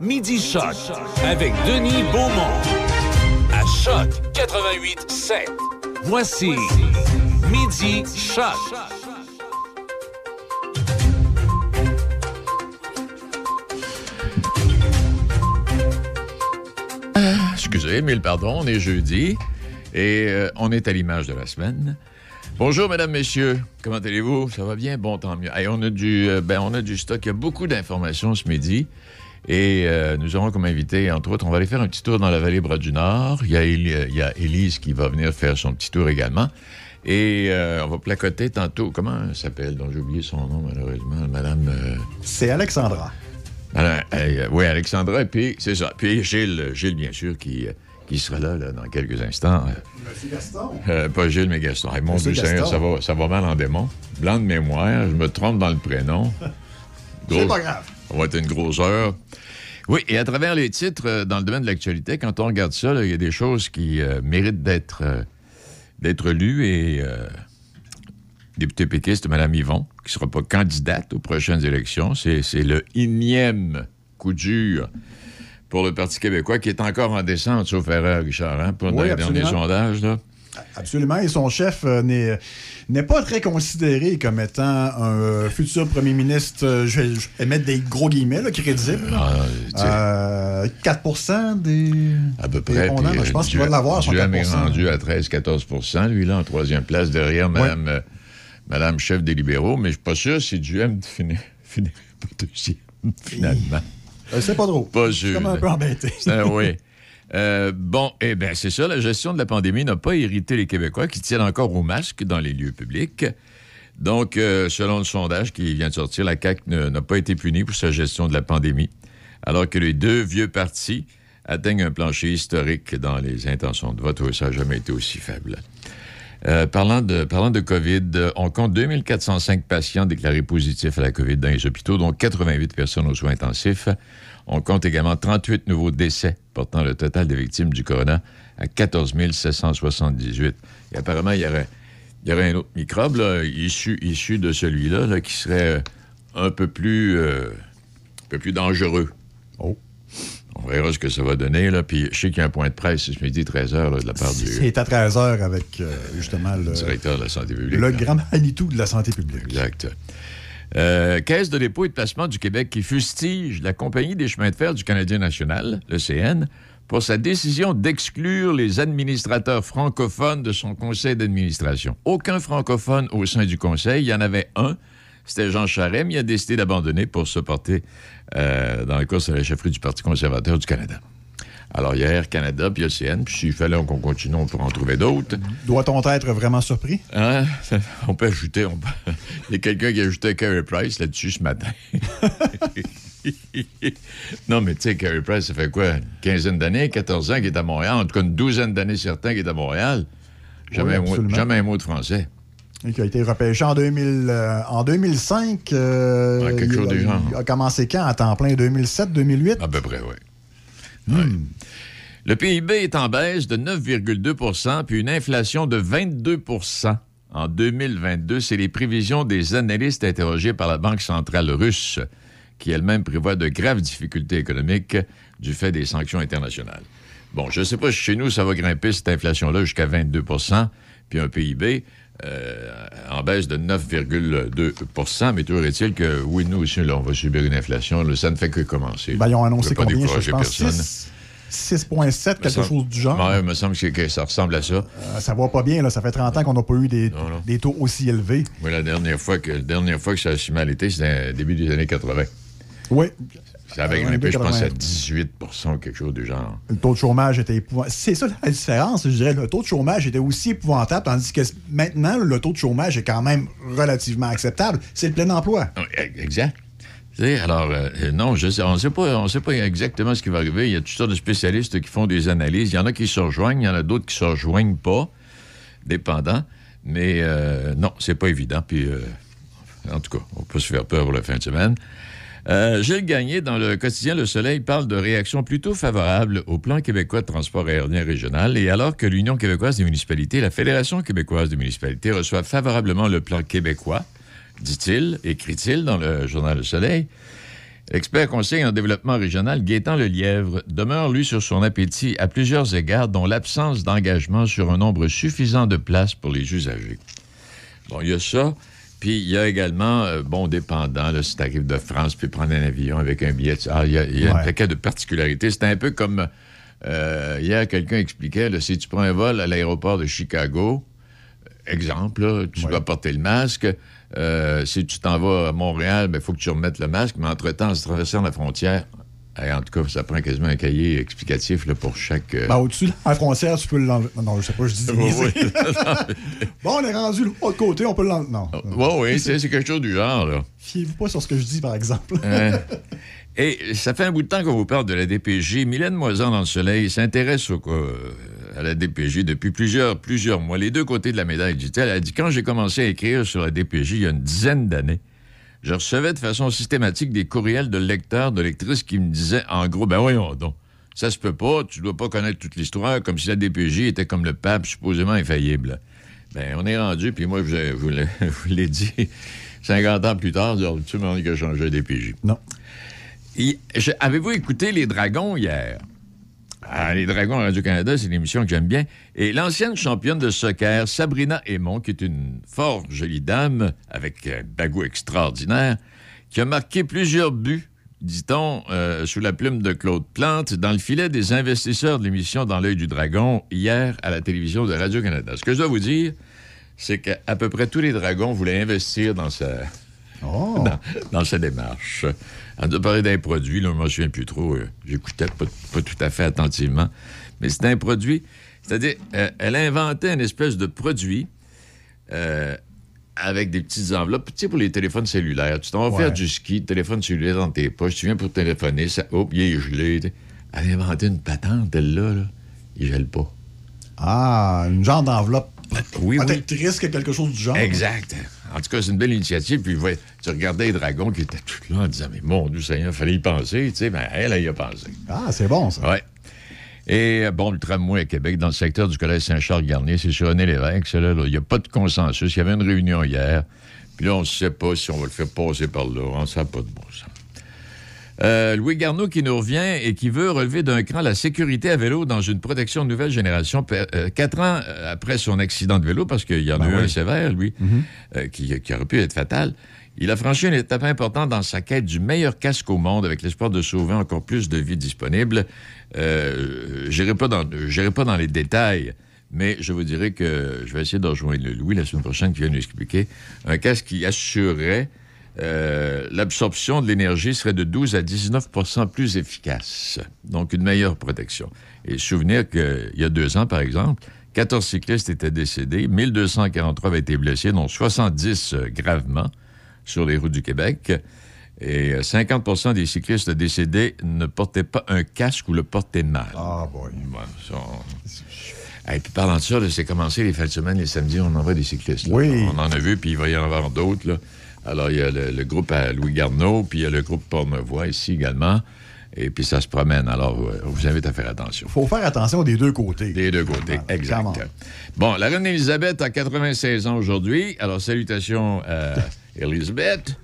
Midi Choc avec Denis Beaumont. À Choc 88 7. Voici Midi Choc. Excusez, mille pardon, on est jeudi et euh, on est à l'image de la semaine. Bonjour, mesdames, messieurs. Comment allez-vous? Ça va bien? Bon, tant mieux. Hey, on, a du, euh, ben, on a du stock. Il y a beaucoup d'informations ce midi. Et euh, nous aurons comme invité, entre autres, on va aller faire un petit tour dans la vallée Bras du Nord. Il y a, Éli- il y a Élise qui va venir faire son petit tour également. Et euh, on va placoter tantôt. Comment elle s'appelle? Donc, j'ai oublié son nom, malheureusement. Madame. euh, C'est Alexandra. Euh, oui, Alexandra. Et puis, c'est ça. Puis Gilles, Gilles, bien sûr, qui, euh, qui sera là, là, dans quelques instants. Euh, Monsieur Gaston. euh, pas Gilles, mais Gaston. Hey, mon Dieu Seigneur, ça va, ça va mal en démon. Blanc de mémoire, je me trompe dans le prénom. C'est pas grave. Ça va être une grosse heure. Oui, et à travers les titres euh, dans le domaine de l'actualité, quand on regarde ça, il y a des choses qui euh, méritent d'être euh, d'être lues et euh, député péquiste Mme Yvon, qui ne sera pas candidate aux prochaines élections, c'est le énième coup dur pour le Parti québécois qui est encore en descente, sauf erreur, Richard, hein, pour Oui, les derniers sondages. Là. Absolument. Et son chef euh, n'est pas très considéré comme étant un euh, futur premier ministre, euh, je, vais, je vais mettre des gros guillemets, là, crédible. Ah, sais, Euh, 4 des. À peu près. répondants. je pense qu'il va l'avoir, son Duhem est 4 rendu à 13-14 lui, là, en troisième place, derrière Madame, euh, Madame chef des libéraux. Mais je suis pas sûr si Duhem finit, finit deuxième, finalement. Euh, C'est pas trop. Pas Je suis sûr. comme un peu embêté. Ah oui. Euh, bon, eh bien, c'est ça. La gestion de la pandémie n'a pas irrité les Québécois qui tiennent encore au masque dans les lieux publics. Donc, euh, selon le sondage qui vient de sortir, la CAQ n'a pas été punie pour sa gestion de la pandémie, alors que les deux vieux partis atteignent un plancher historique dans les intentions de vote. Oui, ça n'a jamais été aussi faible. Euh, parlant, de, parlant de COVID, on compte 2405 patients déclarés positifs à la COVID dans les hôpitaux, dont 88 personnes aux soins intensifs. On compte également 38 nouveaux décès, portant le total des victimes du corona à 14 778. Et apparemment, il y aurait, il y aurait un autre microbe là, issu, issu de celui-là là, qui serait euh, un peu plus, euh, un peu plus dangereux. Oh. On verra ce que ça va donner. Là. Puis je sais qu'il y a un point de presse ce midi, 13h, de la part du C'est à 13 h avec euh, justement le, directeur de la santé publique. le grand Manitou de la santé publique. Exact. Euh, Caisse de dépôt et de placement du Québec qui fustige la Compagnie des chemins de fer du Canadien national, le CN, pour sa décision d'exclure les administrateurs francophones de son conseil d'administration. Aucun francophone au sein du conseil. Il y en avait un. C'était Jean Charest, mais il a décidé d'abandonner pour se porter euh, dans la course à la chefferie du Parti conservateur du Canada. Alors, il y a Air Canada, puis il y a le CN, puis s'il fallait qu'on continue, on pourrait en trouver d'autres. Doit-on être vraiment surpris? Hein? On peut ajouter. on peut- Il y a quelqu'un qui a ajouté Carey Price là-dessus ce matin. non, mais tu sais, Carey Price, ça fait quoi? Une quinzaine d'années, 14 ans qu'il est à Montréal. En tout cas, une douzaine d'années certains qu'il est à Montréal. Jamais, Oui, un, mot, absolument. jamais un mot de français. Et qui a été repêché en, 2000, euh, en 2005. euh, Ouais, quelque il, chose du genre. il a commencé quand? À temps plein? 2007-2008? À peu près, oui. Ouais. Le PIB est en baisse de 9,2% puis une inflation de 22% en 2022. C'est les prévisions des analystes interrogés par la Banque centrale russe, qui elle-même prévoit de graves difficultés économiques du fait des sanctions internationales. Bon, je ne sais pas si chez nous, ça va grimper cette inflation-là jusqu'à 22 puis un PIB euh, en baisse de 9,2% mais toujours est-il que, oui, nous aussi, là, on va subir une inflation. là, ça ne fait que commencer. Ben, ils ont annoncé combien? Je, pense? personne. 6 6,7, quelque semble- chose du genre? Ouais, il me semble que, ça ressemble à ça. Euh, ça va pas bien, là. Ça fait 30 ans qu'on n'a pas eu des, Non, non. des taux aussi élevés. Moi, la dernière fois que, la dernière fois que ça a si mal été, c'était début des années 80. Oui. Ça avait Euh, grimpé, je pense, à 80. 18 ou quelque chose du genre. Le taux de chômage était épouvantable. C'est ça la différence, je dirais. Le taux de chômage était aussi épouvantable, tandis que maintenant, le taux de chômage est quand même relativement acceptable. C'est le plein emploi. Ah, e- Exact. Alors, euh, euh, non, je sais, on ne sait, pas- on sait pas exactement ce qui va arriver. Il y a toutes sortes de spécialistes qui font des analyses. Il y en a qui se rejoignent, il y en a d'autres qui se rejoignent pas, dépendant. Mais euh, non, c'est pas évident. Puis, euh, en tout cas, on peut se faire peur pour la fin de semaine. Euh, Gilles Gagné, dans le quotidien Le Soleil, parle de réactions plutôt favorables au plan québécois de transport aérien régional. Et alors que l'Union québécoise des municipalités la Fédération québécoise des municipalités reçoivent favorablement le plan québécois, dit-il, écrit-il dans le journal Le Soleil, L'expert conseil en développement régional, Gaétan Lelièvre, demeure, lui, sur son appétit à plusieurs égards, dont l'absence d'engagement sur un nombre suffisant de places pour les usagers. Bon, il y a ça. Puis il y a également, euh, bon, dépendant, là, si tu arrives de France, puis prendre un avion avec un billet, ah, il y a, y a un paquet de particularités. C'est un peu comme, euh, hier, quelqu'un expliquait, là, si tu prends un vol à l'aéroport de Chicago, exemple, là, tu Ouais. dois porter le masque. Euh, si tu t'en vas à Montréal, il faut que tu remettes le masque. Mais entre-temps, en se traversant la frontière, en tout cas, ça prend quasiment un cahier explicatif là, pour chaque... euh, Ben, au-dessus de la frontière, tu peux l'enlever. Non, non, je sais pas, je dis Oui, oui. Bon, on est rendu de l'autre côté, on peut l'enlever. Non. Ouais, oui, c'est c'est quelque chose du genre, là. Fiez-vous pas sur ce que je dis, par exemple. Hein? Et ça fait un bout de temps qu'on vous parle de la DPJ. Mylène Moisan dans le Soleil s'intéresse au- euh, à la DPJ depuis plusieurs, plusieurs mois. Les deux côtés de la médaille, dit-elle. Elle a dit, quand j'ai commencé à écrire sur la DPJ il y a une dizaine d'années, je recevais de façon systématique des courriels de lecteurs, de lectrices qui me disaient, en gros, ben voyons donc, ça se peut pas, tu dois pas connaître toute l'histoire, comme si la DPJ était comme le pape, supposément infaillible. Ben, on est rendu, puis moi, je vous l'ai- dit, 50 ans plus tard, tu me dis que j'ai changé la DPJ. Non. Avez-vous écouté Les Dragons hier? Ah, les Dragons à Radio-Canada, c'est une émission que j'aime bien. Et l'ancienne championne de soccer, Sabrina Aymon, qui est une fort jolie dame avec un bagou extraordinaire, qui a marqué plusieurs buts, dit-on, euh, sous la plume de Claude Plante, dans le filet des investisseurs de l'émission Dans l'œil du dragon, hier à la télévision de Radio-Canada. Ce que je dois vous dire, c'est qu'à peu près tous les dragons voulaient investir dans sa, Oh. dans, dans sa démarche. On a parlé d'un produit, là, je ne me souviens plus trop. euh, J'écoutais pas, pas tout à fait attentivement. Mais c'est un produit, c'est-à-dire, euh, elle a inventé une espèce de produit euh, avec des petites enveloppes, tu sais, pour les téléphones cellulaires. Tu t'en vas Ouais. faire du ski, téléphone cellulaire dans tes poches, tu viens pour téléphoner, ça, hop, il est gelé. Elle a inventé une patente, elle, là. Il gèle pas. Ah, une genre d'enveloppe Oui, oui. quelque chose du genre. Exact. En tout cas, c'est une belle initiative. Puis ouais, tu regardais les dragons qui étaient tous là en disant Mais mon Dieu Seigneur, fallait y penser. Tu sais, ben, elle, elle y a pensé. Ah, c'est bon, ça. Ouais. Et bon, le tramway à Québec, dans le secteur du collège Saint-Charles-Garnier, c'est sur René Lévesque. là, là. Il n'y a pas de consensus. Il y avait une réunion hier. Puis là, on ne sait pas si on va le faire passer par là. On ne sait pas de bon sens. Euh, Louis Garneau qui nous revient et qui veut relever d'un cran la sécurité à vélo dans une protection de nouvelle génération. Euh, quatre ans euh, après son accident de vélo, parce qu'il y en a Ben eu un sévère, lui, euh, qui, qui aurait pu être fatal, il a franchi une étape importante dans sa quête du meilleur casque au monde avec l'espoir de sauver encore plus de vies disponibles. Je n'irai pas, pas dans les détails, mais je vous dirais que je vais essayer de rejoindre le Louis la semaine prochaine qui va nous expliquer un casque qui assurerait euh, l'absorption de l'énergie serait de 12 à 19% plus efficace. Donc, une meilleure protection. Et souvenir qu'il y a deux ans, par exemple, 14 cyclistes étaient décédés, 1243 avaient été blessés, dont 70 euh, gravement sur les routes du Québec. Et euh, 50% des cyclistes décédés ne portaient pas un casque ou le portaient mal. Ah, boy. Ouais, ça, on- Et puis parlant de ça, c'est commencé les fins de semaine, les samedis, on envoie des cyclistes. là. Oui. On en a vu, puis il va y en avoir d'autres. Alors, il y a le, le groupe à Louis Garneau, puis il y a le groupe Pornevoix ici également. Et puis ça se promène. Alors, euh, on vous invite à faire attention. faut faire attention des deux côtés. Des deux côtés, Voilà, exact. clairement. Bon, la reine Elisabeth a 96 ans aujourd'hui. Alors, salutations à Elisabeth.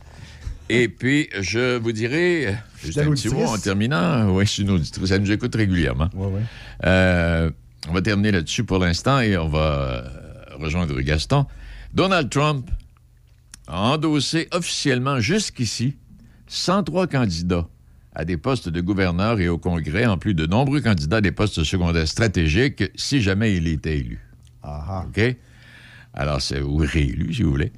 Et puis, je vous dirai, juste un petit mot en terminant. Oui, je suis une auditrice. Elle nous écoute régulièrement. Ouais, ouais. Euh, on va terminer là-dessus pour l'instant et on va euh, rejoindre Gaston. Donald Trump a endossé officiellement jusqu'ici 103 candidats à des postes de gouverneur et au Congrès, en plus de nombreux candidats à des postes secondaires stratégiques, si jamais il était élu. Ah. OK? Alors, c'est ou réélu, si vous voulez.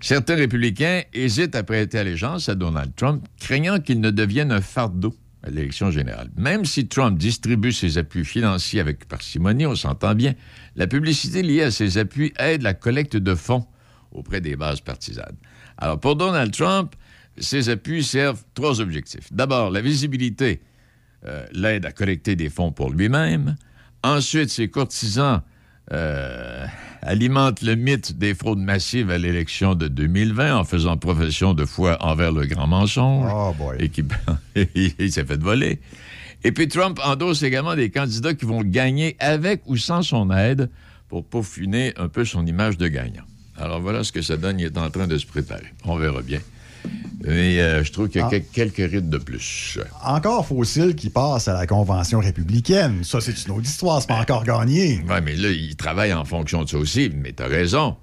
Certains républicains hésitent à prêter allégeance à Donald Trump, craignant qu'il ne devienne un fardeau à l'élection générale. Même si Trump distribue ses appuis financiers avec parcimonie, on s'entend bien, la publicité liée à ses appuis aide la collecte de fonds auprès des bases partisanes. Alors, pour Donald Trump, ces appuis servent trois objectifs. D'abord, la visibilité euh, l'aide à collecter des fonds pour lui-même. Ensuite, ses courtisans euh, alimentent le mythe des fraudes massives à l'élection de 2020 en faisant profession de foi envers le grand mensonge. Oh, boy. Et qui il s'est fait voler. Et puis Trump endosse également des candidats qui vont gagner avec ou sans son aide pour peaufiner un peu son image de gagnant. Alors voilà ce que ça donne. Il est en train de se préparer. On verra bien. Mais euh, je trouve qu'il y a Ah. quel- quelques rides de plus. Encore faut-il qu'il passe à la convention républicaine. Ça, c'est une autre histoire, c'est pas encore gagné. Oui, mais là, ils travaillent en fonction de ça aussi. Mais tu as raison.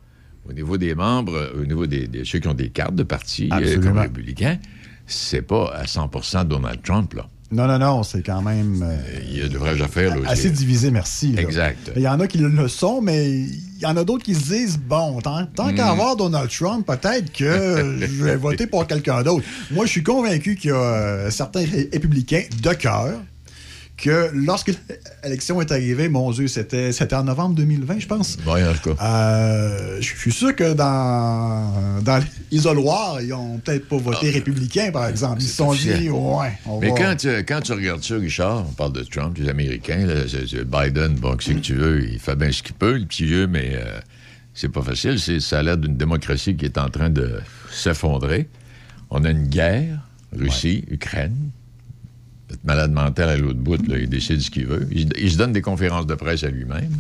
Au niveau des membres, euh, au niveau des, des- ceux qui ont des cartes de parti euh, comme républicains, c'est pas à 100% Donald Trump, là. Non, non, non, c'est quand même euh, Il y a de vraies affaires, là aussi. assez divisé, merci. là. Exact. Il y en a qui le sont, mais il y en a d'autres qui se disent bon, tant, tant Mm. qu'à avoir Donald Trump, peut-être que je vais voter pour quelqu'un d'autre. Moi, je suis convaincu qu'il y a euh, certains ré- républicains de cœur que lorsque l'élection est arrivée, mon Dieu, c'était c'était en novembre 2020, je pense. Oui, en tout cas. Euh, je suis sûr que dans, dans l'isoloir, ils ont peut-être pas voté républicain, par exemple. Ils se sont dit, ouais, on Ah, Mais va... quand tu, quand tu regardes ça, Richard, on parle de Trump, des Américains, là, c'est- c'est Biden, bon, qu'est-ce que tu veux, il fait bien ce qu'il peut, le petit vieux, mais euh, c'est pas facile. C'est- Ça a l'air d'une démocratie qui est en train de s'effondrer. On a une guerre, Russie, Ukraine. Malade mental à l'autre bout, là, il décide ce qu'il veut. Il, il se donne des conférences de presse à lui-même.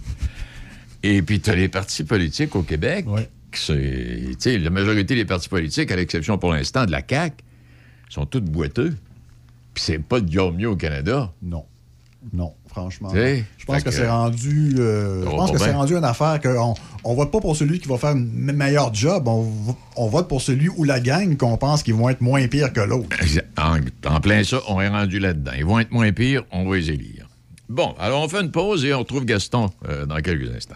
Et puis, tu as les partis politiques au Québec. Ouais. qui c'est- tu sais, la majorité des partis politiques, à l'exception pour l'instant de la CAQ, sont tous boiteux. Puis c'est pas de mieux au Canada. Non. Non, franchement. Sais, Je pense fait que, que- c'est rendu. euh, je pense que c'est rendu une affaire qu'on on vote pas pour celui qui va faire un me- meilleur job. On, vo- on vote pour celui ou la gang qu'on pense qu'ils vont être moins pires que l'autre. En, en plein ça, on est rendu là-dedans. Ils vont être moins pires, on va les élire. Bon, alors on fait une pause et on retrouve Gaston euh, dans quelques instants.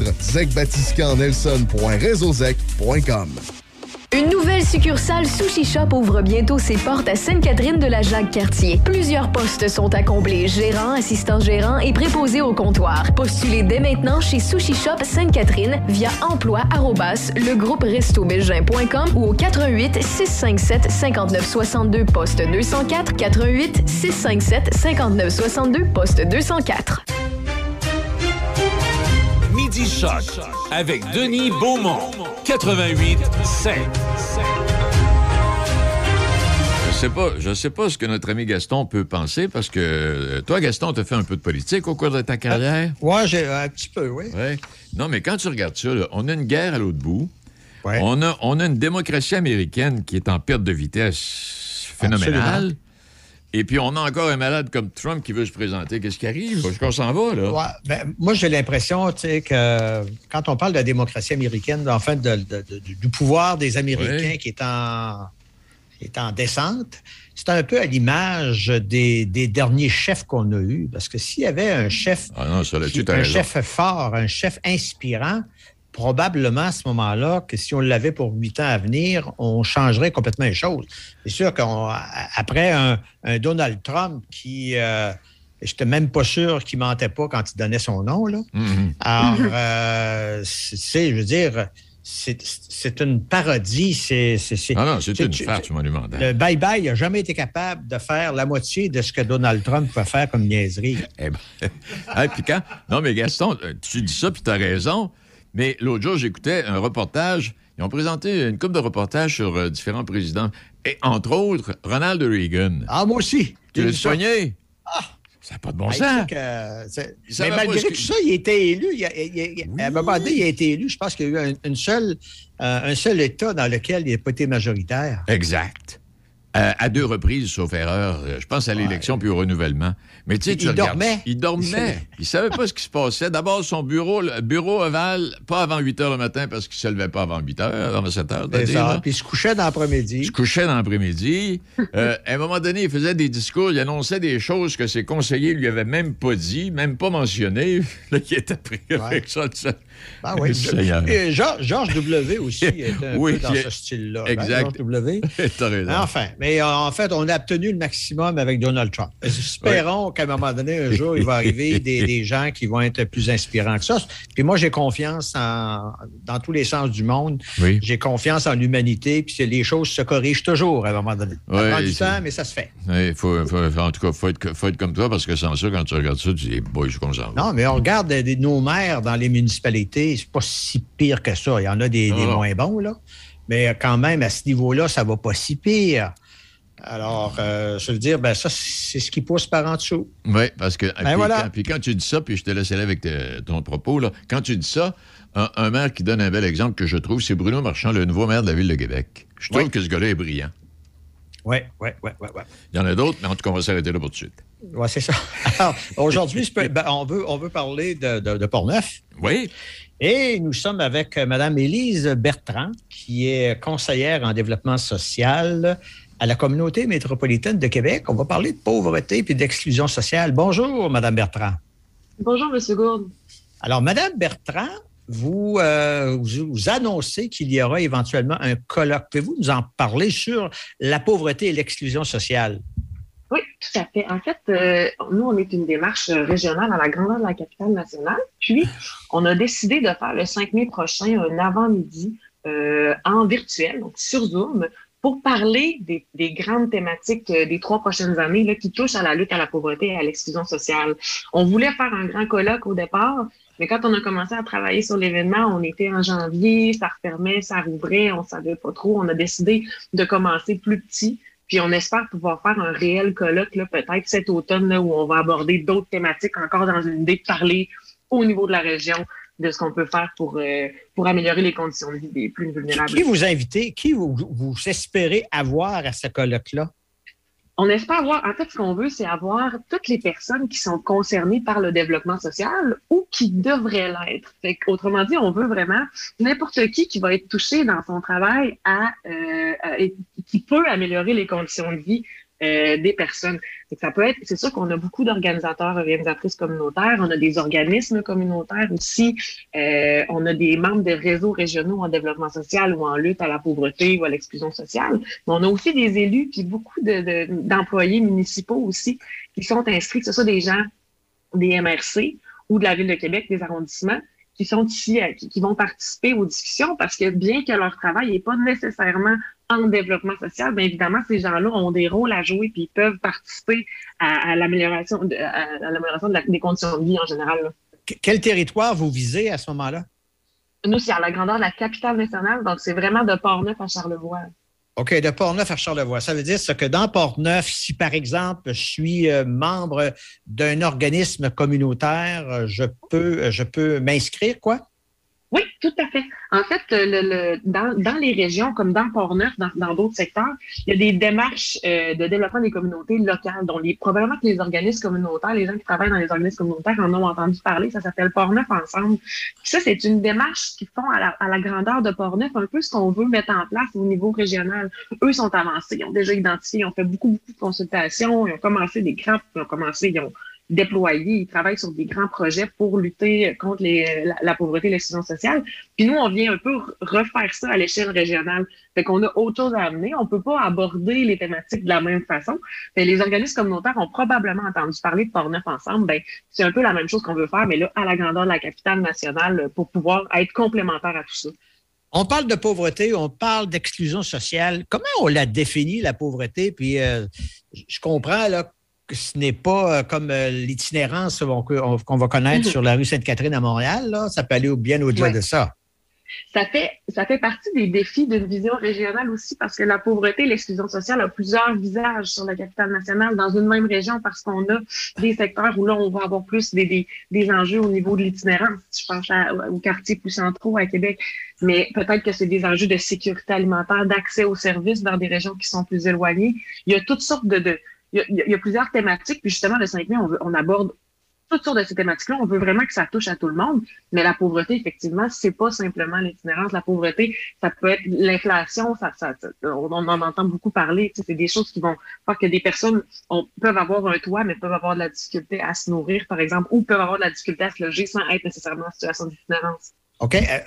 zecbatiscannelson.réseauzec.com. Une nouvelle succursale Sushi Shop ouvre bientôt ses portes à Sainte-Catherine de la Jacques-Cartier. Plusieurs postes sont à combler, gérant, assistant gérant et préposé au comptoir. Postulez dès maintenant chez Sushi Shop Sainte-Catherine via emploi arrobas legrouperestobelgin.com ou au 88 657 59 62 poste 204 88 657 59 62 poste 204. Midi Choc avec Denis Beaumont. 88 7. Je sais pas, je sais pas ce que notre ami Gaston peut penser parce que euh, toi, Gaston, tu as fait un peu de politique au cours de ta carrière? Ouais, j'ai un petit peu, oui. Ouais. Non, mais quand tu regardes ça, là, on a une guerre à l'autre bout. Ouais. On, a, on a une démocratie américaine qui est en perte de vitesse phénoménale. Absolument. Et puis, on a encore un malade comme Trump qui veut se présenter. Qu'est-ce qui arrive? Est-ce qu'on s'en va, là? Ouais, ben, moi, j'ai l'impression tu sais, que quand on parle de la démocratie américaine, en fait, de- de- de- du pouvoir des Américains Ouais. qui est en, qui est en descente, c'est un peu à l'image des, des derniers chefs qu'on a eus. Parce que s'il y avait un chef, Ah non, qui- un raison. chef fort, un chef inspirant, probablement à ce moment-là que si on l'avait pour huit ans à venir, on changerait complètement les choses. C'est sûr qu'après un, un Donald Trump qui, euh, je n'étais même pas sûr qu'il mentait pas quand il donnait son nom, là. Mhm. Alors, euh, c'est- je veux dire, c'est une parodie. C'est, c'est, c'est- Ah non, c'est une tu- farce monumentale. Le bye-bye n'a jamais été capable de faire la moitié de ce que Donald Trump peut faire comme niaiserie. Eh ben, hey, puis quand- Non, mais Gaston, tu dis ça, puis tu as raison. Mais l'autre jour, j'écoutais un reportage. Ils ont présenté une couple de reportages sur euh, différents présidents. Et entre autres, Ronald Reagan. Ah, moi aussi. tu l'as ça. soigné? Ça n'a pas de bon sens. que c'est- Il savait mais malgré que- tout ça, il a été élu. Il a- il a- il a- À un moment donné, il a été élu. Je pense qu'il y a eu un, une seule, euh, un seul État dans lequel il n'a pas été majoritaire. Exact. Euh, à deux reprises, sauf erreur. Euh, Je pense à l'élection puis au renouvellement. Mais tu sais, Il- tu il regardes- dormait. Il dormait. il savait pas ce qui se passait. D'abord, son bureau, le bureau ovale, pas avant 8 heures le matin parce qu'il se levait pas avant 8 heures, avant 7 heures. Puis il se couchait dans l'après-midi. Je couchais dans l'après-midi. Euh, à un moment donné, il faisait des discours, il annonçait des choses que ses conseillers lui avaient même pas dit, même pas mentionné. Là, il était pris avec ça. Ah oui. Georges, Georges W. aussi est un peu dans ce style-là. Hein, exact. Georges W. Enfin, mais en fait, on a obtenu le maximum avec Donald Trump. Espérons qu'à un moment donné, un jour, il va arriver des, gens qui vont être plus inspirants que ça. Puis moi, j'ai confiance en, dans tous les sens du monde. J'ai confiance en l'humanité, puis les choses se corrigent toujours à un moment donné. Ça prend du temps, mais ça se fait. Faut, en tout cas, il faut être, faut être comme toi, parce que sans ça, quand tu regardes ça, tu dis, boy, je suis comme ça. Non, mais on regarde nos maires dans les municipalités, c'est pas si pire que ça. Il y en a des, moins bons, là. Mais quand même, à ce niveau-là, ça va pas si pire. Alors, euh, je veux dire, ben ça, c'est ce qui pousse par en dessous. Oui, parce que. Ben puis, quand, tu dis ça, puis je te laisse aller avec ton propos, là, quand tu dis ça, un, maire qui donne un bel exemple que je trouve, c'est Bruno Marchand, le nouveau maire de la ville de Québec. Je trouve que ce gars-là est brillant. Oui, oui, oui, oui. Il y en a d'autres, mais en tout cas, on va s'arrêter là pour tout de suite. Oui, c'est ça. Alors, aujourd'hui, ben, on, veut, on veut parler de, de, de Portneuf. Oui. Et nous sommes avec euh, Mme Élise Bertrand, qui est conseillère en développement social à la communauté métropolitaine de Québec. On va parler de pauvreté et d'exclusion sociale. Bonjour, Mme Bertrand. Bonjour, M. Gourde. Alors, Mme Bertrand, vous, euh, vous, annoncez qu'il y aura éventuellement un colloque. Pouvez-vous nous en parler sur la pauvreté et l'exclusion sociale? Oui, tout à fait. En fait, euh, nous, on est une démarche régionale à la grandeur de la capitale nationale. Puis, on a décidé de faire le 5 mai prochain un avant-midi euh, en virtuel, donc sur Zoom, pour parler des, des grandes thématiques des trois prochaines années là, qui touchent à la lutte à la pauvreté et à l'exclusion sociale. On voulait faire un grand colloque au départ, mais quand on a commencé à travailler sur l'événement, on était en janvier, ça refermait, ça rouvrait, on savait pas trop. On a décidé de commencer plus petit. Puis on espère pouvoir faire un réel colloque, peut-être cet automne, là, où on va aborder d'autres thématiques encore dans une idée de parler au niveau de la région de ce qu'on peut faire pour, euh, pour améliorer les conditions de vie des plus vulnérables. Qui vous invitez, qui vous, vous espérez avoir à ce colloque-là? On espère avoir, en fait, ce qu'on veut, c'est avoir toutes les personnes qui sont concernées par le développement social ou qui devraient l'être. Autrement dit, on veut vraiment n'importe qui qui va être touché dans son travail à, euh, qui peut améliorer les conditions de vie euh, des personnes. ça peut être, c'est sûr qu'on a beaucoup d'organisateurs, organisatrices communautaires, on a des organismes communautaires aussi, euh, on a des membres de réseaux régionaux en développement social ou en lutte à la pauvreté ou à l'exclusion sociale. Mais on a aussi des élus puis beaucoup d'employés municipaux aussi qui sont inscrits, que ce soit des gens des MRC ou de la Ville de Québec, des arrondissements, qui sont ici, euh, qui, vont participer aux discussions parce que bien que leur travail n'est pas nécessairement en développement social, bien évidemment, ces gens-là ont des rôles à jouer puis ils peuvent participer à, l'amélioration de, l'amélioration des conditions de vie en général. Quel territoire vous visez à ce moment-là? Nous, c'est à la grandeur de la capitale nationale, donc c'est vraiment de Port-Neuf à Charlevoix. OK, de Port-Neuf à Charlevoix. Ça veut dire que dans Port-Neuf, si par exemple je suis euh, membre d'un organisme communautaire, euh, je peux, je peux m'inscrire, quoi? Oui, tout à fait. En fait, le, dans, dans, les régions, comme dans Port-Neuf, dans d'autres secteurs, il y a des démarches euh, de développement des communautés locales, dont les, probablement que les organismes communautaires, les gens qui travaillent dans les organismes communautaires en ont entendu parler. Ça s'appelle Port-Neuf Ensemble. ça, c'est une démarche qu'ils font à la, à la, grandeur de Port-Neuf, un peu ce qu'on veut mettre en place au niveau régional. Eux sont avancés, ils ont déjà identifié, ils ont fait beaucoup, beaucoup de consultations, ils ont commencé des grands, ils ont commencé, ils ont déployés, ils travaillent sur des grands projets pour lutter contre la, pauvreté et l'exclusion sociale. Puis nous, on vient un peu refaire ça à l'échelle régionale. Fait qu'on a autre chose à amener. On peut pas aborder les thématiques de la même façon. Les organismes communautaires ont probablement entendu parler de Port-Neuf ensemble. Ben, c'est un peu la même chose qu'on veut faire, mais là, à la grandeur de la capitale nationale pour pouvoir être complémentaire à tout ça. On parle de pauvreté, on parle d'exclusion sociale. Comment on la définit, la pauvreté? Puis euh, je comprends là, ce n'est pas euh, comme euh, l'itinérance qu'on va connaître mhm. sur la rue Sainte-Catherine à Montréal. Ça peut aller bien au-delà de ça. Ça fait, ça fait partie des défis d'une vision régionale aussi parce que la pauvreté et l'exclusion sociale ont plusieurs visages sur la capitale nationale dans une même région parce qu'on a des secteurs où là, on va avoir plus des, des, enjeux au niveau de l'itinérance. Je pense aux quartiers plus centraux à Québec. Mais peut-être que c'est des enjeux de sécurité alimentaire, d'accès aux services dans des régions qui sont plus éloignées. Il y a toutes sortes de, de il y, a, plusieurs thématiques. Puis justement, le 5 mai, on, aborde toutes sortes de ces thématiques-là. On veut vraiment que ça touche à tout le monde. Mais la pauvreté, effectivement, c'est pas simplement l'itinérance. La pauvreté, ça peut être l'inflation. On, en entend beaucoup parler. C'est des choses qui vont faire que des personnes peuvent avoir un toit, mais peuvent avoir de la difficulté à se nourrir, par exemple, ou peuvent avoir de la difficulté à se loger sans être nécessairement en situation d'itinérance. OK. Euh,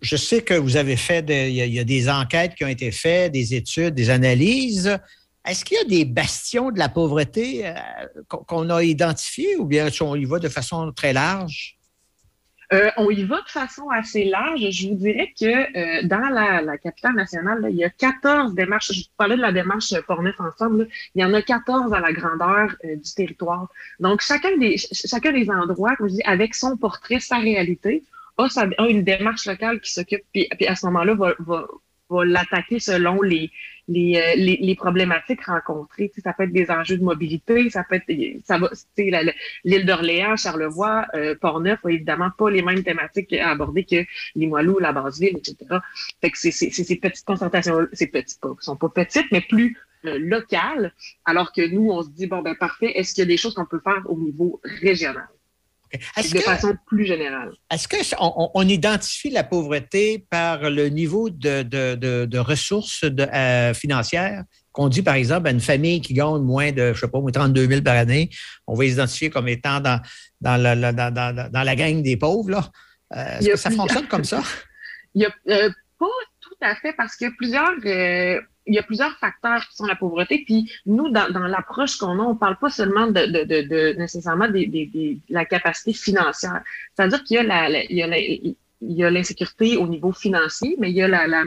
je sais que vous avez fait, il y, a des enquêtes qui ont été faites, des études, des analyses. Est-ce qu'il y a des bastions de la pauvreté euh, qu'on a identifiés ou bien on y va de façon très large? Euh, on y va de façon assez large. Je vous dirais que dans la, capitale nationale, il y a 14 démarches. Je parlais de la démarche Portneuf Ensemble. il y en a 14 à la grandeur du territoire. Donc, chacun des, chacun des endroits, comme je dis, avec son portrait, sa réalité, a, une démarche locale qui s'occupe, puis, à ce moment-là, va, l'attaquer selon les, les, euh, les, problématiques rencontrées. Ça peut être des enjeux de mobilité, ça peut être ça va, l'île d'Orléans, Charlevoix, euh, Port-Neuf évidemment pas les mêmes thématiques à aborder que Limoilou, la Basse-Ville, etc. Fait que c'est ces petites concentrations, ces petites pas, sont pas petites, mais plus euh, locales, alors que nous, on se dit, bon, ben parfait, est-ce qu'il y a des choses qu'on peut faire au niveau régional? De façon plus générale. Est-ce qu'on on identifie la pauvreté par le niveau de, de, de, ressources euh, financières? Qu'on dit, par exemple, à une famille qui gagne moins de, je sais pas, 32 000 par année, on va identifier comme étant dans, dans, la, dans, dans, la gang des pauvres. Là. Euh, est-ce que ça fonctionne comme ça? Il n'y a euh, pas tout à fait parce que plusieurs il y a plusieurs facteurs qui sont la pauvreté. Puis nous, dans, l'approche qu'on a, on parle pas seulement de, de, de, de nécessairement des, des, des, la capacité financière. C'est-à-dire qu'il y a la, la, il y a l'insécurité au niveau financier, mais il y a la, la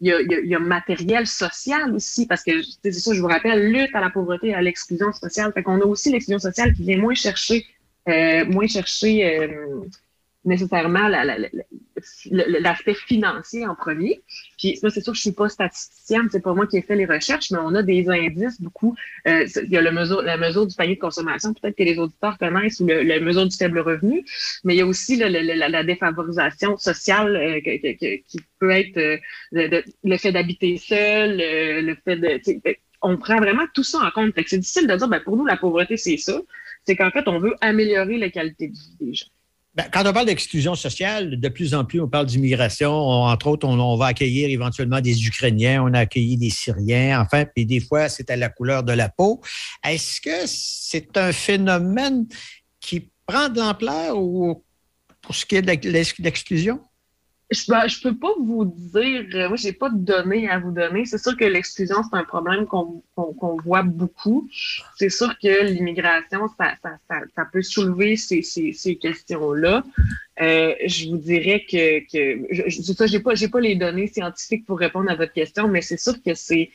il y, a, il, y a, matériel social aussi, parce que c'est ça, je vous rappelle, lutte à la pauvreté et à l'exclusion sociale. Fait qu'on a aussi l'exclusion sociale qui vient moins chercher, euh, moins chercher euh, nécessairement l'aspect financier en premier. Puis c'est sûr que je suis pas statisticienne, c'est pas moi qui ai fait les recherches, mais on a des indices beaucoup. Euh, il y a le mesure, la mesure du panier de consommation, peut-être que les auditeurs connaissent, ou le, la mesure du faible revenu, mais il y a aussi la, défavorisation sociale euh, qui peut être euh, le, fait d'habiter seul, le fait de... On prend vraiment tout ça en compte. C'est difficile de dire, ben, pour nous, la pauvreté, c'est ça. C'est qu'en fait, on veut améliorer la qualité de vie des gens. Ben, quand on parle d'exclusion sociale, de plus en plus, on parle d'immigration. Entre autres, on, va accueillir éventuellement des Ukrainiens, on a accueilli des Syriens, enfin, puis des fois, c'est à la couleur de la peau. Est-ce que c'est un phénomène qui prend de l'ampleur ou pour ce qui est de l'exclusion? Je, ben, je peux pas vous dire, euh, moi, j'ai pas de données à vous donner. C'est sûr que l'exclusion, c'est un problème qu'on voit beaucoup. C'est sûr que l'immigration, ça, ça, ça, peut soulever ces, ces, ces questions-là. Euh, je vous dirais que, que je, ça, j'ai pas, pas les données scientifiques pour répondre à votre question, mais c'est sûr que c'est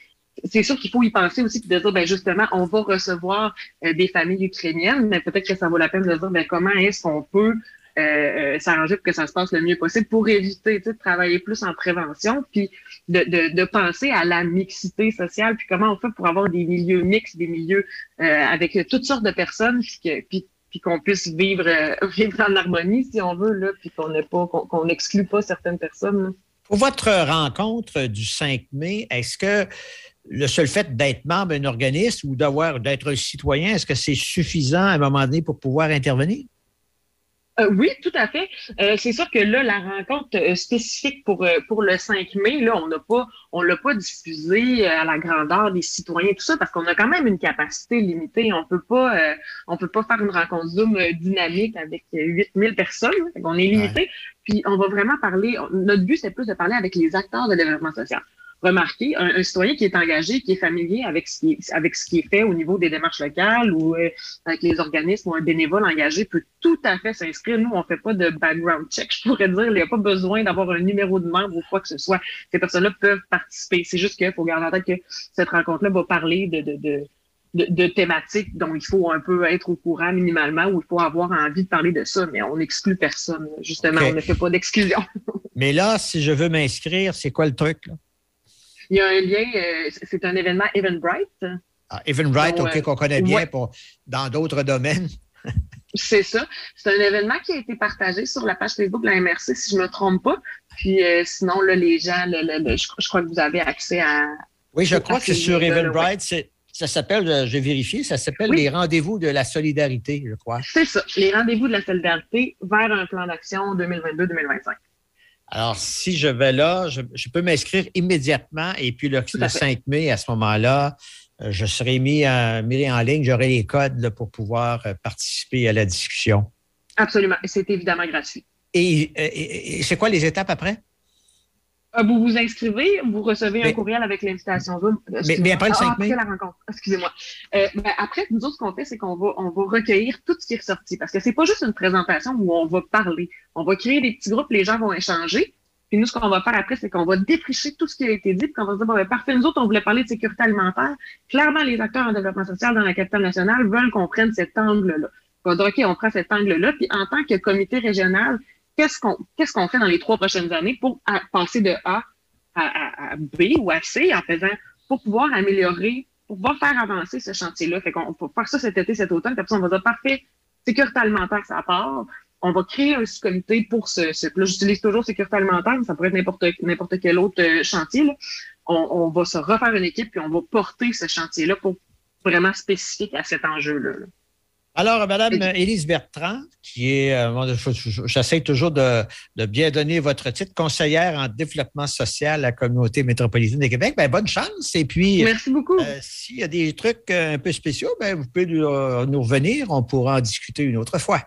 c'est sûr qu'il faut y penser aussi, puis de dire, ben justement, on va recevoir euh, des familles ukrainiennes, mais peut-être que ça vaut la peine de dire, ben comment est-ce qu'on peut euh, euh, s'arranger pour que ça se passe le mieux possible pour éviter de travailler plus en prévention, puis de, penser à la mixité sociale, puis comment on fait pour avoir des milieux mixtes, des milieux euh, avec toutes sortes de personnes, puis, puis, puis qu'on puisse vivre, euh, vivre en harmonie, si on veut, là, puis qu'on n'ait pas qu'on pas certaines personnes. Pour votre rencontre du 5 mai, est-ce que le seul fait d'être membre d'un organisme ou d'avoir d'être citoyen, est-ce que c'est suffisant à un moment donné pour pouvoir intervenir? Euh, oui, tout à fait. Euh, c'est sûr que là, la rencontre euh, spécifique pour pour le 5 mai, là, on n'a pas on l'a pas diffusé à la grandeur des citoyens tout ça parce qu'on a quand même une capacité limitée. On peut pas on peut pas faire une rencontre Zoom dynamique avec 8000 personnes. on est limité. Puis on va vraiment parler. Notre but c'est plus de parler avec les acteurs de développement social remarquer, un, citoyen qui est engagé, qui est familier avec ce qui est, avec ce qui est fait au niveau des démarches locales ou euh, avec les organismes ou un bénévole engagé peut tout à fait s'inscrire. Nous, on fait pas de background check, je pourrais dire. Il n'y a pas besoin d'avoir un numéro de membre ou quoi que ce soit. Ces personnes-là peuvent participer. C'est juste qu'il faut garder en tête que cette rencontre-là va parler de, de, de de, thématiques dont il faut un peu être au courant minimalement ou il faut avoir envie de parler de ça, mais on n'exclut personne. Justement, on ne fait pas d'exclusion. mais là, si je veux m'inscrire, c'est quoi le truc? Là? Il y a un lien, euh, c'est un événement Eventbrite. Ah, Eventbrite, OK, qu'on connaît bien pour, dans d'autres domaines. c'est ça. C'est un événement qui a été partagé sur la page Facebook de la MRC, si je ne me trompe pas. Puis euh, sinon, là, les gens, je, crois que vous avez accès à. Oui, je crois que c'est sur Eventbrite. Ça s'appelle, euh, j'ai vérifié, ça s'appelle les rendez-vous de la solidarité, je crois. C'est ça, les rendez-vous de la solidarité vers un plan d'action 2022-2025. Alors, si je vais là, je, peux m'inscrire immédiatement et puis le, 5 mai, à ce moment-là, euh, je serai mis, en, mis en ligne, j'aurai les codes pour pouvoir euh, participer à la discussion. Absolument. C'est évidemment gratuit. Et, c'est quoi les étapes après? Euh, vous vous inscrivez, vous recevez un courriel avec l'invitation Zoom. Mais, après le 5 ah, mai? Après la rencontre. Excusez-moi. Euh, ben, après, nous autres, ce qu'on fait, c'est qu'on va, on va recueillir tout ce qui est ressorti. Parce que c'est pas juste une présentation où on va parler. On va créer des petits groupes, les gens vont échanger. Puis nous, ce qu'on va faire après, c'est qu'on va défricher tout ce qui a été dit, puis qu'on va se dire, bon, ben, parfait, nous autres, on voulait parler de sécurité alimentaire. Clairement, les acteurs en développement social dans la capitale nationale veulent qu'on prenne cet angle-là. On va dire, OK, on prend cet angle-là, puis en tant que comité régional, qu'est-ce qu'on qu'est-ce qu'on fait dans les trois prochaines années pour passer de A à, B ou à C en faisant pour pouvoir améliorer, pour pouvoir faire avancer ce chantier-là? Fait qu'on faire ça cet été, cet automne, puis on va dire parfait, sécurité alimentaire, ça part on va créer un sous-comité pour ce, ce là, j'utilise toujours sécurité alimentaire, mais ça pourrait être n'importe, n'importe quel autre euh, chantier. Là. On, va se refaire une équipe puis on va porter ce chantier-là pour vraiment spécifique à cet enjeu-là. Alors, Madame Élise Bertrand, qui est, euh, j'essaie toujours de, bien donner votre titre, conseillère en développement social à la communauté métropolitaine de Québec. Ben, bonne chance. Et puis, merci beaucoup. Euh, s'il y a des trucs un peu spéciaux, ben, vous pouvez nous, nous revenir. On pourra en discuter une autre fois.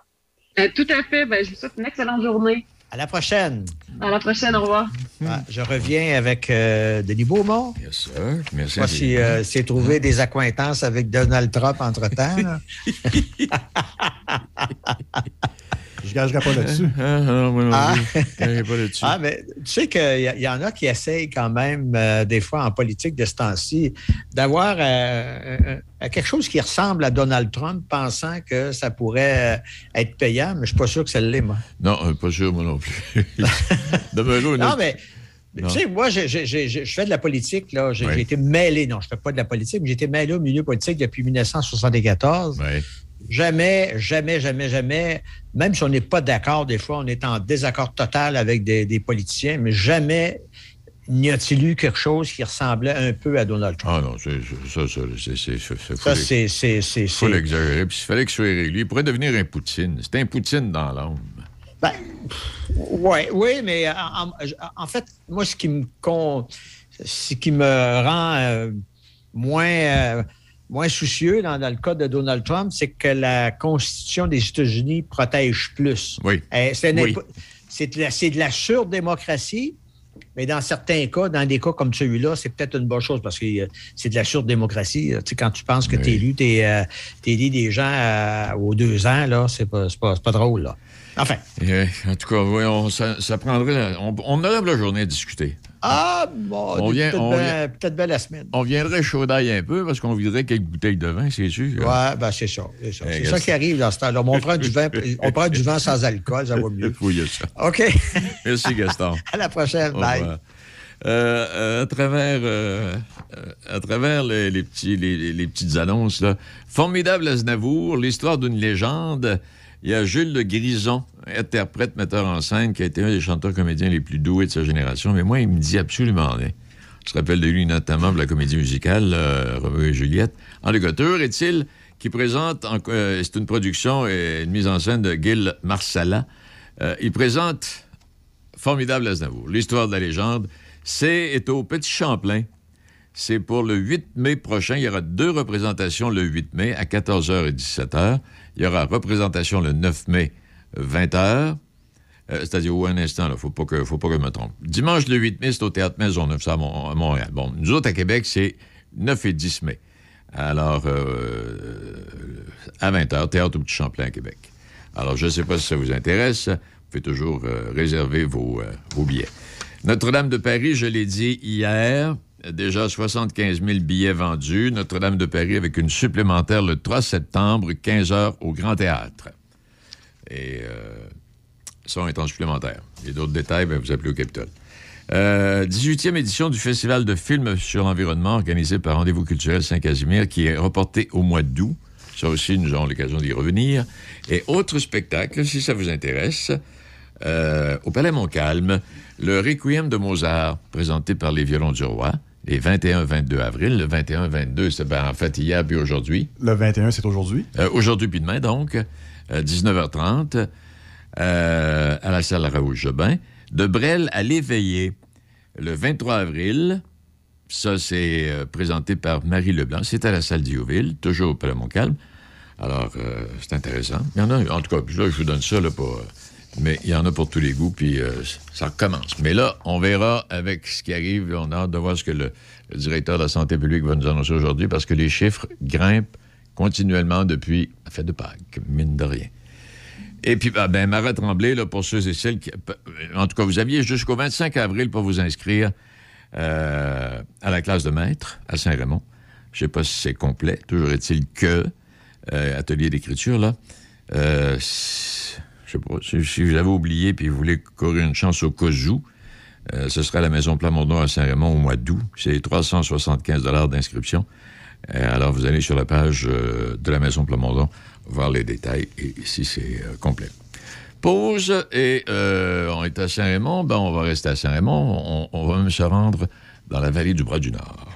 Euh, tout à fait. Ben, je vous souhaite une excellente journée. À la prochaine. À la prochaine, au revoir. je reviens avec euh, Denis Beaumont. Bien sûr. Merci. Moi, si euh, c'est trouvé des accointances avec Donald Trump entre-temps. Je gagerai pas là-dessus. Ah, non, ah. pas là-dessus. Ah, mais tu sais qu'il y, y, en a qui essayent quand même, euh, des fois en politique de ce temps-ci, d'avoir euh, euh, quelque chose qui ressemble à Donald Trump, pensant que ça pourrait être payant, mais je ne suis pas sûr que ça l'est, moi. Non, pas sûr, moi non plus. non, mais. Tu sais, moi, je, fais de la politique, là. J'ai été mêlé. Non, je ne fais pas de la politique, mais j'ai été mêlé au milieu politique depuis 1974. Oui. Jamais, jamais, jamais, jamais, même si on n'est pas d'accord, des fois, on est en désaccord total avec des, politiciens, mais jamais n'y a-t-il eu quelque chose qui ressemblait un peu à Donald Trump? Ah non, c'est ça, c'est Ça, c'est... Il faut l'exagérer. Puis s'il fallait qu'il soit réélu, il pourrait devenir un Poutine. C'est un Poutine dans l'âme. Ben, oui, oui, mais en, fait, moi, ce qui me, ce qui me rend euh, moins... Euh, moins soucieux dans, le cas de Donald Trump, c'est que la Constitution des États-Unis protège plus. Oui. Eh, c'est, de la, surdémocratie, mais dans certains cas, dans des cas comme celui-là, c'est peut-être une bonne chose parce que euh, c'est de la surdémocratie. Tu sais, quand tu penses que tu es élu, tu es, euh, élu des gens euh, aux deux ans, là, c'est pas, pas, drôle. Là. Enfin. en tout cas, ça, prendrait. On, on aurait la journée à discuter. Ah, bon, on vient, peut-être bien, la semaine. On viendrait chaud d'ail un peu parce qu'on voudrait quelques bouteilles de vin, c'est sûr. Oui, ben c'est ça. C'est ça, c'est ça qui arrive dans ce temps-là. On prend du vin, on prend du vin sans alcool, ça va mieux. Oui, ça. OK. Merci, Gaston. à la prochaine. Bye. Euh, à travers, euh, à travers les, petits, les, les, petites annonces, là. Formidable Aznavour, l'histoire d'une légende. Il y a Jules Le Grison, interprète, metteur en scène, qui a été un des chanteurs comédiens les plus doués de sa génération. Mais moi, il me dit absolument rien. Je me rappelle de lui notamment de la comédie musicale euh, et Juliette. En ligoteur, est-il qui présente, euh, c'est une production et une mise en scène de Gil Marsala. Euh, il présente Formidable Aznavour, l'histoire de la légende. C'est est au Petit Champlain. C'est pour le 8 mai prochain. Il y aura deux représentations le 8 mai à 14h et 17h. Il y aura représentation le 9 mai 20h. Euh, c'est-à-dire, où un instant, il ne faut, pas que, faut pas je me trompe. Dimanche le 8 mai, c'est au Théâtre Maisonneuve, ça à, Montréal. Bon, nous autres, à Québec, c'est 9 et 10 mai. Alors, euh, à 20h, Théâtre au Petit Champlain à Québec. Alors, je ne sais pas si ça vous intéresse. Vous pouvez toujours euh, réserver vos, vos billets. Notre-Dame de Paris, je l'ai dit hier, déjà 75 000 billets vendus. Notre-Dame de Paris avec une supplémentaire le 3 septembre, 15 h au Grand Théâtre. Et euh, ça, on est en supplémentaire. Et d'autres détails, ben, vous appelez au Capitole. 18e euh, édition du Festival de films sur l'environnement organisé par Rendez-vous culturel Saint-Casimir qui est reporté au mois d'août. Ça aussi, nous aurons l'occasion d'y revenir. Et autre spectacle, si ça vous intéresse, euh, au Palais Montcalm, le Requiem de Mozart, présenté par les Violons du Roi, les 21-22 avril. Le 21-22, c'est ben, en fait hier puis aujourd'hui. Le 21, c'est aujourd'hui? aujourd'hui puis demain, donc. 19h30, euh, euh, à la salle Raoul Jobin. De Brel à l'éveillé, le 23 avril. Ça, c'est euh, présenté par Marie Leblanc. C'est à la salle d'Ioville, toujours au Palais Montcalm. Alors, c'est intéressant. Il y en a, en tout cas, là, je vous donne ça là, pour Mais il y en a pour tous les goûts, puis euh, ça recommence. Mais là, on verra avec ce qui arrive. On a hâte de voir ce que le, directeur de la santé publique va nous annoncer aujourd'hui, parce que les chiffres grimpent continuellement depuis la fête de Pâques, mine de rien. Et puis, ah, ben, Marat Tremblay, là, pour ceux et celles qui. En tout cas, vous aviez jusqu'au 25 avril pour vous inscrire euh, à la classe de maître à Saint-Raymond. Je ne sais pas si c'est complet. Toujours est-il que euh, atelier d'écriture, là. Euh, si, vous avez oublié puis vous voulez courir une chance au cas où, euh, ce sera à la Maison Plamondon à Saint-Raymond au mois d'août. C'est 375 d'inscription. Euh, alors, vous allez sur la page euh, de la Maison Plamondon voir les détails et ici, c'est euh, complet. Pause et on est à Saint-Raymond. Ben, on va rester à Saint-Raymond. On, va même se rendre dans la vallée du Bras-du-Nord.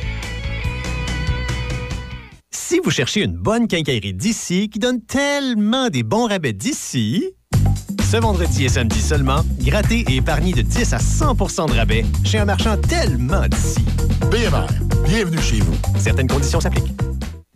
Si vous cherchez une bonne quincaillerie d'ici qui donne tellement des bons rabais d'ici, ce vendredi et samedi seulement, grattez et épargnez de 10 à 100% de rabais chez un marchand tellement d'ici. BMR, bienvenue chez vous. Certaines conditions s'appliquent.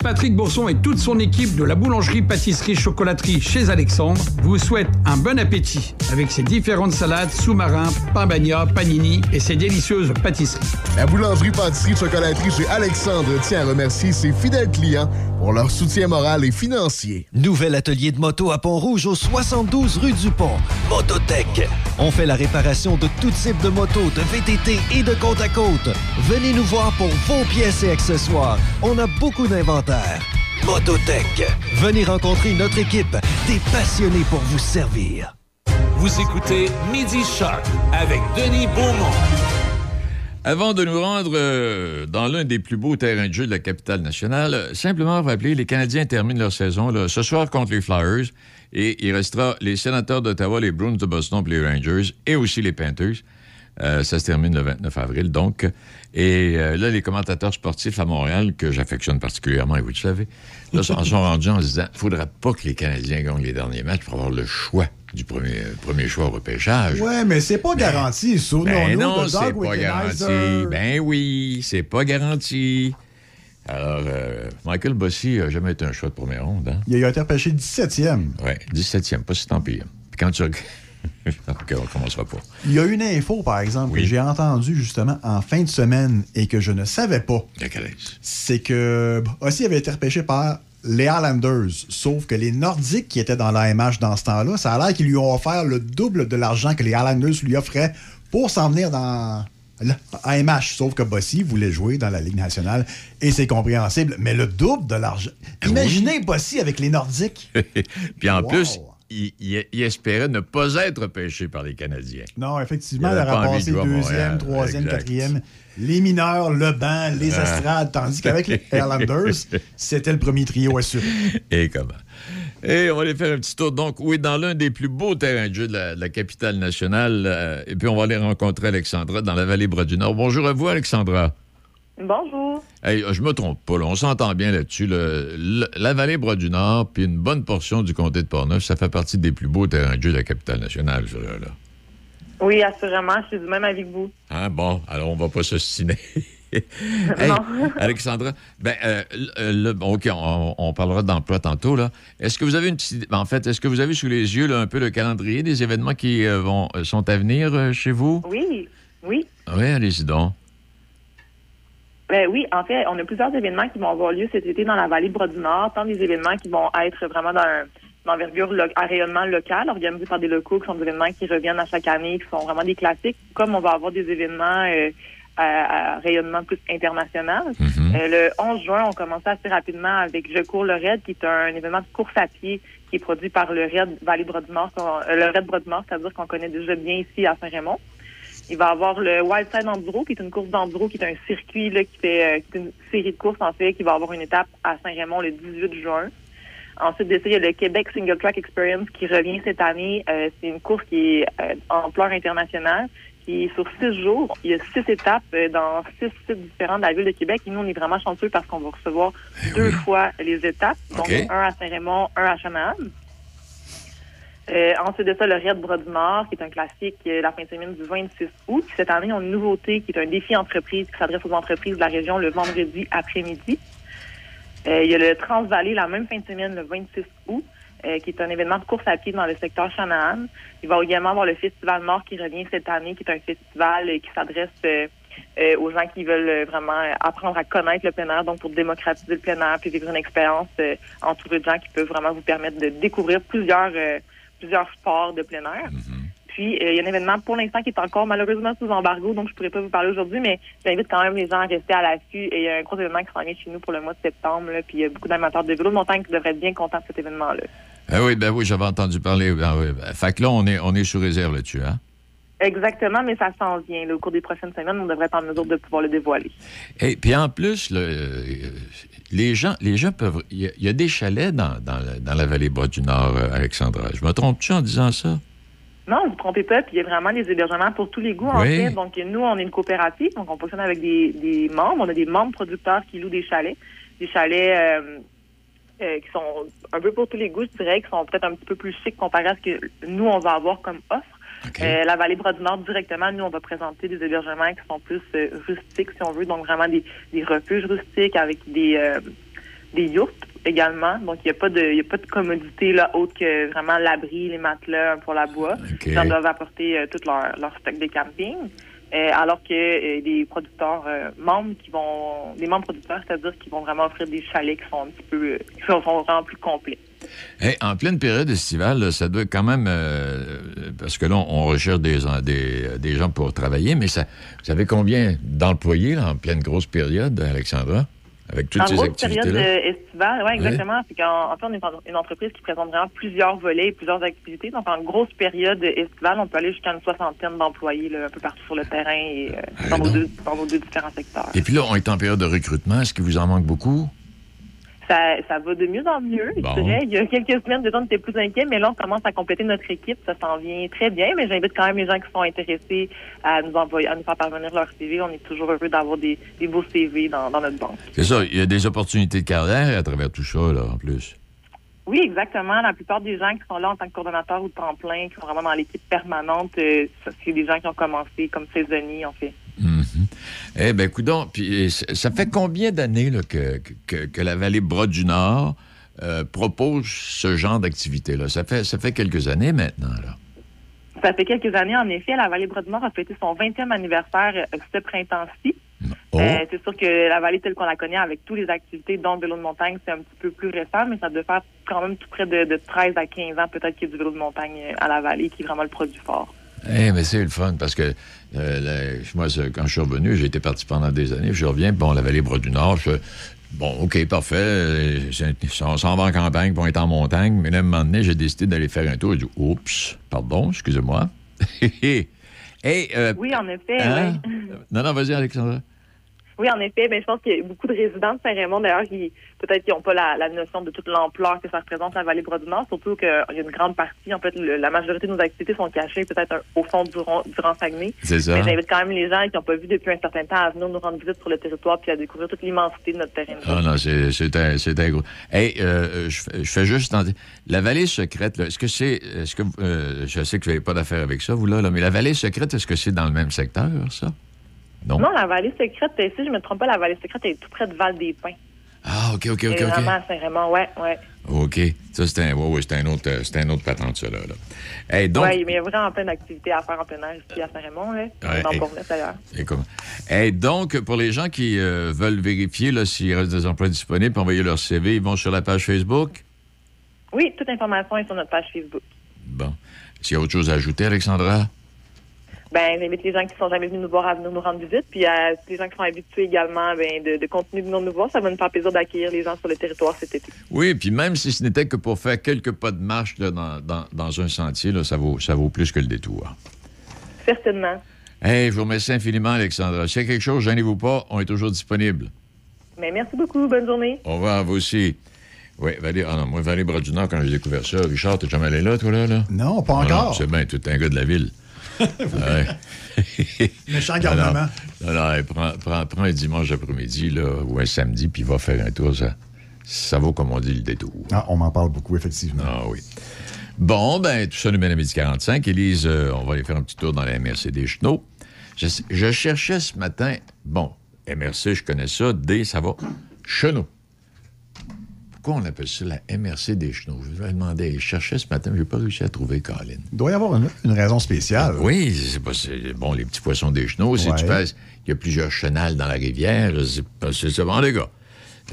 Patrick Bourson et toute son équipe de la boulangerie-pâtisserie-chocolaterie chez Alexandre vous souhaitent un bon appétit avec ses différentes salades, sous-marins, pain bagna, panini et ses délicieuses pâtisseries. La boulangerie pâtisserie chocolaterie chez Alexandre tient à remercier ses fidèles clients pour leur soutien moral et financier. Nouvel atelier de moto à Pont-Rouge au 72 rue du Pont. Mototech. On fait la réparation de tout type de moto, de VTT et de côte à côte. Venez nous voir pour vos pièces et accessoires. On a beaucoup Mototech. Venez rencontrer notre équipe, des passionnés pour vous servir. Vous écoutez Midi Shark avec Denis Beaumont. Avant de nous rendre euh, dans l'un des plus beaux terrains de jeu de la capitale nationale, simplement rappeler, les Canadiens terminent leur saison là, ce soir contre les Flyers et il restera les sénateurs d'Ottawa, les Bruins de Boston, puis les Rangers et aussi les Panthers. Euh, ça se termine le 29 avril, donc. Et euh, là, les commentateurs sportifs à Montréal, que j'affectionne particulièrement, et vous le savez, là, sont, sont rendus en se disant il faudra pas que les Canadiens gagnent les derniers matchs pour avoir le choix du premier, premier choix au repêchage. Ouais, mais c'est pas garanti. Souvenons-nous Ben non, c'est pas garanti. Ben oui, c'est pas garanti. Alors, euh, Michael Bossy n'a jamais été un choix de première ronde, hein? Il a été repêché 17e. Oui, 17e, pas si tant pire. Puis quand tu regardes... On commencera pas. Il y a une info, par exemple, que j'ai entendue justement en fin de semaine et que je ne savais pas. C'est que Bossy avait été repêché par les Highlanders. Sauf que les Nordiques qui étaient dans l'AMH dans ce temps-là, ça a l'air qu'ils lui ont offert le double de l'argent que les Highlanders lui offraient pour s'en venir dans l'AMH. Sauf que Bossy voulait jouer dans la Ligue nationale et c'est compréhensible. Mais le double de l'argent. Imaginez Bossy avec les Nordiques. Puis en Wow. plus, il, il- il espérait ne pas être pêché par les Canadiens. Non, effectivement, Il envie passé de deuxième, troisième, Exact. quatrième. Les mineurs, le banc, les Ah. estrades, tandis qu'avec les Highlanders, c'était le premier trio assuré. Et comment? Et on va aller faire un petit tour. Donc, oui, dans l'un des plus beaux terrains de jeu de la, de la capitale nationale. euh, et puis, on va aller rencontrer Alexandra dans la vallée Bras-du-Nord. Bonjour à vous, Alexandra. Bonjour. Hey, je me trompe pas, là, on s'entend bien là-dessus. la vallée Bras-du-Nord, puis une bonne portion du comté de Portneuf, ça fait partie des plus beaux terrains de jeu de la capitale nationale, ça, là. Oui, assurément, je suis du même avis que vous. Hein, bon, alors on va pas s'ostiner. Hey. Alexandra, ben, euh, le- le- bon, OK, on, on parlera d'emploi tantôt, là. Est-ce que vous avez une petite idée- En fait, est-ce que vous avez sous les yeux, là, un peu le calendrier des événements qui euh, vont, euh, sont à venir euh, chez vous? Oui, oui. Oui, allez-y donc. Ben oui, en fait, on a plusieurs événements qui vont avoir lieu cet été dans la vallée Bras du Nord, tant des événements qui vont être vraiment d'un d'envergure lo- à rayonnement local, organisés par des locaux, qui sont des événements qui reviennent à chaque année, qui sont vraiment des classiques, comme on va avoir des événements euh, à, à rayonnement plus international. Euh, le 11 juin, on commence assez rapidement avec Je cours le RAID, qui est un événement de course à pied qui est produit par le RAID Vallée Bras du Nord, qu'on- euh, le RAID Bras du Nord, c'est-à-dire qu'on connaît déjà bien ici à Saint-Raymond. Il va y avoir le Wild Side Enduro, qui est une course d'enduro, qui est un circuit là, qui fait euh, qui est une série de courses en fait, qui va avoir une étape à Saint-Raymond le 18 juin. Ensuite de ça, il y a le Québec Single Track Experience qui revient cette année. Euh, c'est une course qui est euh, en ampleur internationale, qui est sur six jours. Il y a six étapes euh, dans six sites différents de la ville de Québec. Et nous, on est vraiment chanceux parce qu'on va recevoir deux fois les étapes. Donc, un à Saint-Raymond, un à Chanahan. Euh, ensuite de ça, le Raid Bras du Nord, qui est un classique, euh, la fin de semaine du 26 août. Puis cette année, on a une nouveauté qui est un défi entreprise qui s'adresse aux entreprises de la région le vendredi après-midi. Euh, il y a le Transvalley la même fin de semaine, le 26 août, euh, qui est un événement de course à pied dans le secteur Chanahan. Il va également avoir le Festival Nord qui revient cette année, qui est un festival euh, qui s'adresse euh, aux gens qui veulent vraiment apprendre à connaître le plein air, donc pour démocratiser le plein air, puis vivre une expérience entourée de gens qui peuvent vraiment vous permettre de découvrir plusieurs plusieurs sports de plein air. Puis, euh, il y a un événement pour l'instant qui est encore malheureusement sous embargo, donc je pourrais pas vous parler aujourd'hui, mais j'invite quand même les gens à rester à l'affût. Et il y a un gros événement qui s'en vient chez nous pour le mois de septembre, là, puis il y a beaucoup d'amateurs de vélo de montagne qui devraient être bien contents de cet événement-là. Ah oui, ben oui, j'avais entendu parler. Ben oui. Ben, Fait que là, on est, on est sous réserve là-dessus, hein? Exactement, mais ça s'en vient. là. au cours des prochaines semaines, on devrait être en mesure de pouvoir le dévoiler. Et puis en plus, le, les gens, les gens peuvent. Il y, a- il y a des chalets dans, dans, la, dans la vallée bas du Nord, euh, Alexandra. Je me trompe-tu en disant ça? Non, vous ne vous trompez pas, puis il y a vraiment des hébergements pour tous les goûts, en fait. Donc, nous, on est une coopérative, donc on fonctionne avec des, des membres. On a des membres producteurs qui louent des chalets. Des chalets euh, euh, qui sont un peu pour tous les goûts, je dirais, qui sont peut-être un petit peu plus chics comparé à ce que nous, on va avoir comme offre. Euh, la vallée Bras du Nord, directement, nous, on va présenter des hébergements qui sont plus euh, rustiques, si on veut, donc vraiment des, des refuges rustiques avec des, euh, des yourtes également. Donc, il n'y a pas de il y a pas de commodité là, autre que vraiment l'abri, les matelas pour la bois. OK. Les gens doivent apporter euh, tout leur, leur stock de camping. Euh, alors que euh, des producteurs euh, membres qui vont des membres producteurs, c'est-à-dire qui vont vraiment offrir des chalets qui sont un petit peu euh, qui sont vraiment plus complets. Hey, en pleine période estivale, là, ça doit quand même. euh, parce que là, on recherche des, des, des gens pour travailler, mais ça, vous savez combien d'employés là, en pleine grosse période, Alexandra? Avec toutes en ces grosse période euh, estivale, oui, exactement. C'est qu'en en fait, on est une entreprise qui présente vraiment plusieurs volets et plusieurs activités. Donc, en grosse période estivale, on peut aller jusqu'à une soixantaine d'employés là, un peu partout sur le terrain et euh, dans, nos deux, dans nos deux différents secteurs. Et puis là, on est en période de recrutement. Est-ce qu'il vous en manque beaucoup? Ça, ça va de mieux en mieux, Bon. je dirais. Il y a quelques semaines, déjà, on était plus inquiets, mais là, on commence à compléter notre équipe. Ça s'en vient très bien, mais j'invite quand même les gens qui sont intéressés à nous envoyer, à nous faire parvenir leur CV. On est toujours heureux d'avoir des, des beaux CV dans, dans notre banque. C'est ça, il y a des opportunités de carrière à travers tout ça, là, en plus. Oui, exactement. La plupart des gens qui sont là en tant que coordonnateur ou temps plein, qui sont vraiment dans l'équipe permanente, euh, c'est des gens qui ont commencé comme saisonniers, en fait. Mhm. Eh bien, coudon, puis ça fait combien d'années là, que, que, que la vallée Bras-du-Nord euh, propose ce genre d'activité-là? Ça fait, ça fait quelques années maintenant, là. Ça fait quelques années, en effet, la Vallée Bras-du-Nord a fêté son 20e anniversaire euh, ce printemps-ci. Oh. Euh, c'est sûr que la vallée telle qu'on la connaît, avec toutes les activités, dont le vélo de montagne, c'est un petit peu plus récent, mais ça doit faire quand même tout près de, de 13 à 15 ans peut-être qu'il y a du vélo de montagne à la vallée, qui est vraiment le produit fort. Eh, mais c'est le fun parce que euh, moi, quand je suis revenu, j'ai été parti pendant des années, puis je reviens, bon, la vallée Bras-du-Nord, je fais, bon, OK, parfait, euh, on s'en va en campagne, puis on est en montagne, mais là, à un moment donné, j'ai décidé d'aller faire un tour, j'ai dit, oups, pardon, excusez-moi. hey, euh, Oui, en effet, hein? oui. Non, non, vas-y, Alexandra. Oui, en effet, ben, je pense qu'il y a beaucoup de résidents de Saint-Raymond, d'ailleurs, qui peut-être qui n'ont pas la, la notion de toute l'ampleur que ça représente la vallée Bras-du-Nord, surtout qu'il y a une grande partie, en fait, le- la majorité de nos activités sont cachées peut-être au fond du, du Grand Saguenay. C'est ça. Mais j'invite quand même les gens qui n'ont pas vu depuis un certain temps à venir nous rendre visite sur le territoire puis à découvrir toute l'immensité de notre terrain. Ah non, c'est un, c'est un gros. Hey, euh, je, fais- je fais juste en dire- La vallée secrète, est-ce que c'est. Est-ce que. euh, je sais que vous n'avez pas d'affaire avec ça, vous, là, là, mais la vallée secrète, est-ce que c'est dans le même secteur, ça? Non. Non, la vallée secrète, si je me trompe pas, la vallée secrète est tout près de Val-des-Pins. Ah, OK, OK, OK, C'est vraiment à Saint-Raymond, ouais, ouais. OK. Ça, c'est un, ouais, ouais, c'est un autre, c'est un autre patente, ça, là. là. Hey, donc. Ouais, mais il y a vraiment plein d'activités à faire en plein air ici à Saint-Raymond, là. Ouais, et- d'ailleurs. Donc, pour les gens qui euh, veulent vérifier s'il reste des emplois disponibles, envoyer leur CV, ils vont sur la page Facebook? Oui, toute information est sur notre page Facebook. Bon. S'il y a autre chose à ajouter, Alexandra? Ben, j'invite les gens qui sont jamais venus nous voir à venir nous rendre visite, puis à les gens qui sont habitués également ben, de, de continuer de venir nous voir. Ça va nous faire plaisir d'accueillir les gens sur le territoire cet été. Oui, puis même si ce n'était que pour faire quelques pas de marche là, dans, dans- dans un sentier, là, ça, vaut, ça vaut plus que le détour. Certainement. Hey, je vous remercie infiniment, Alexandra. S'il y a quelque chose, gênez-vous pas, on est toujours disponible. Mais merci beaucoup. Bonne journée. Au revoir, vous aussi. Oui, Vallée, ah non, moi, Vallée Bras du Nord, quand j'ai découvert ça, Richard, t'es jamais allé là, toi, là? là? Non, pas Ah encore. c'est bien, tu es un gars de la ville. Ouais. Méchant garnement. Non, non, hey, prends, prends- prends un dimanche après-midi, là, ou un samedi, puis va faire un tour, ça, ça vaut, comme on dit, le détour. Ah, on m'en parle beaucoup, effectivement. Ah oui. Bon, ben, tout ça nous mène à midi 45. Élise, euh, on va aller faire un petit tour dans la MRC des Chenaux. Je, je cherchais ce matin, bon, MRC, je connais ça, D, ça va, Chenaux. Pourquoi on appelle ça la MRC des Chenaux? Je vais demander, je cherchais ce matin, mais je n'ai pas réussi à trouver Colin. Il doit y avoir une, une raison spéciale. Oui, c'est pas, bon, les petits poissons des chenaux, si Ouais. tu fais, il y a plusieurs chenals dans la rivière, c'est ça. Bon, les gars,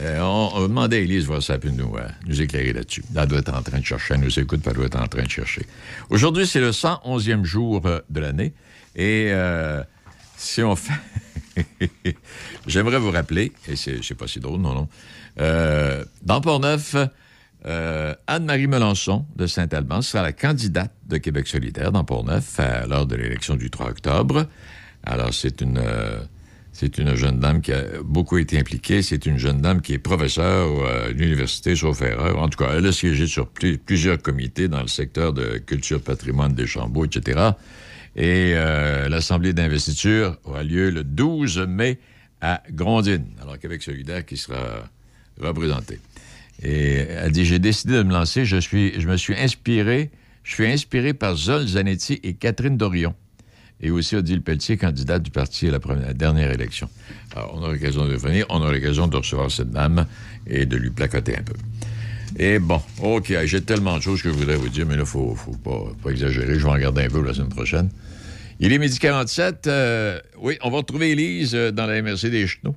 euh, on, on va demander à Élise voir ça peut nous, euh, nous éclairer là-dessus. Elle doit être en train de chercher, elle nous écoute, elle doit être en train de chercher. Aujourd'hui, c'est le 111e jour euh, de l'année, et euh, si on fait... J'aimerais vous rappeler, et c'est c'est pas si drôle, non, non, euh, dans Port-Neuf, euh, Anne-Marie Melançon de Saint-Alban sera la candidate de Québec solidaire dans Port-Neuf à l'heure de l'élection du 3 octobre. Alors, c'est une, euh, c'est une jeune dame qui a beaucoup été impliquée. C'est une jeune dame qui est professeure euh, à l'Université Sauf-Erreur. En tout cas, elle a siégé sur plu- plusieurs comités dans le secteur de culture, patrimoine, des Chambeaux, etc. Et euh, l'Assemblée d'investiture aura lieu le 12 mai à Grondines. Alors, Québec solidaire qui sera représenté. Et elle dit, j'ai décidé de me lancer, je, suis, je me suis inspiré, je suis inspiré par Zol Zanetti et Catherine Dorion. Et aussi Odile Pelletier, candidate du parti à la dernière élection. Alors, on a l'occasion de venir, on a l'occasion de recevoir cette dame et de lui placoter un peu. Et bon, OK, j'ai tellement de choses que je voudrais vous dire, mais là, il faut, faut pas, exagérer. Je vais en regarder un peu la semaine prochaine. Il est midi 47. euh, oui, on va retrouver Élise euh, dans la MRC des Chenaux.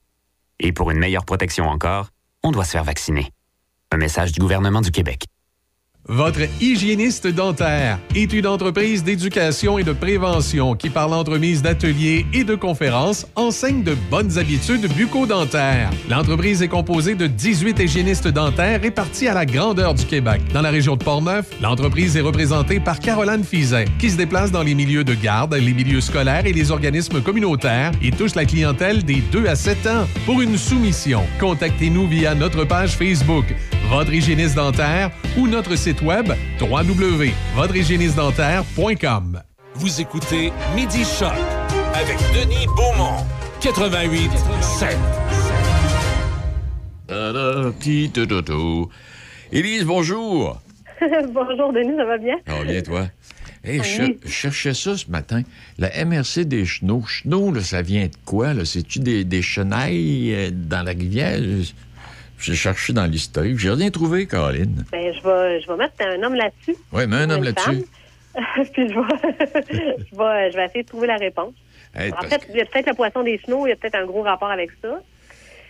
Et pour une meilleure protection encore, on doit se faire vacciner. Un message du gouvernement du Québec. Votre hygiéniste dentaire est une entreprise d'éducation et de prévention qui, par l'entremise d'ateliers et de conférences, enseigne de bonnes habitudes bucco-dentaires. L'entreprise est composée de 18 hygiénistes dentaires répartis à la grandeur du Québec. Dans la région de Portneuf, l'entreprise est représentée par Caroline Fizet, qui se déplace dans les milieux de garde, les milieux scolaires et les organismes communautaires et touche la clientèle des 2 à 7 ans. Pour une soumission, contactez-nous via notre page Facebook, Votre hygiéniste dentaire ou notre site web www.votrehygiénistedentaire.com. Vous écoutez Midi Choc avec Denis Beaumont, 88 7. Élise, bonjour. Bonjour Denis, ça va bien? Ça va bien, toi? Hey, je, Oui. cher- je cherchais ça ce matin. La MRC des chenaux. Chenaux, là, ça vient de quoi? là? C'est-tu des, des chenailles euh, dans la rivière? J'ai cherché dans l'historique. J'ai rien trouvé, Caroline. Ben, je vais, je vais mettre un homme là-dessus. Oui, mais un homme là-dessus. Puis je vais, je, vais, je vais essayer de trouver la réponse. Hey, en fait, il y a peut-être le poisson des chenaux, il y a peut-être un gros rapport avec ça.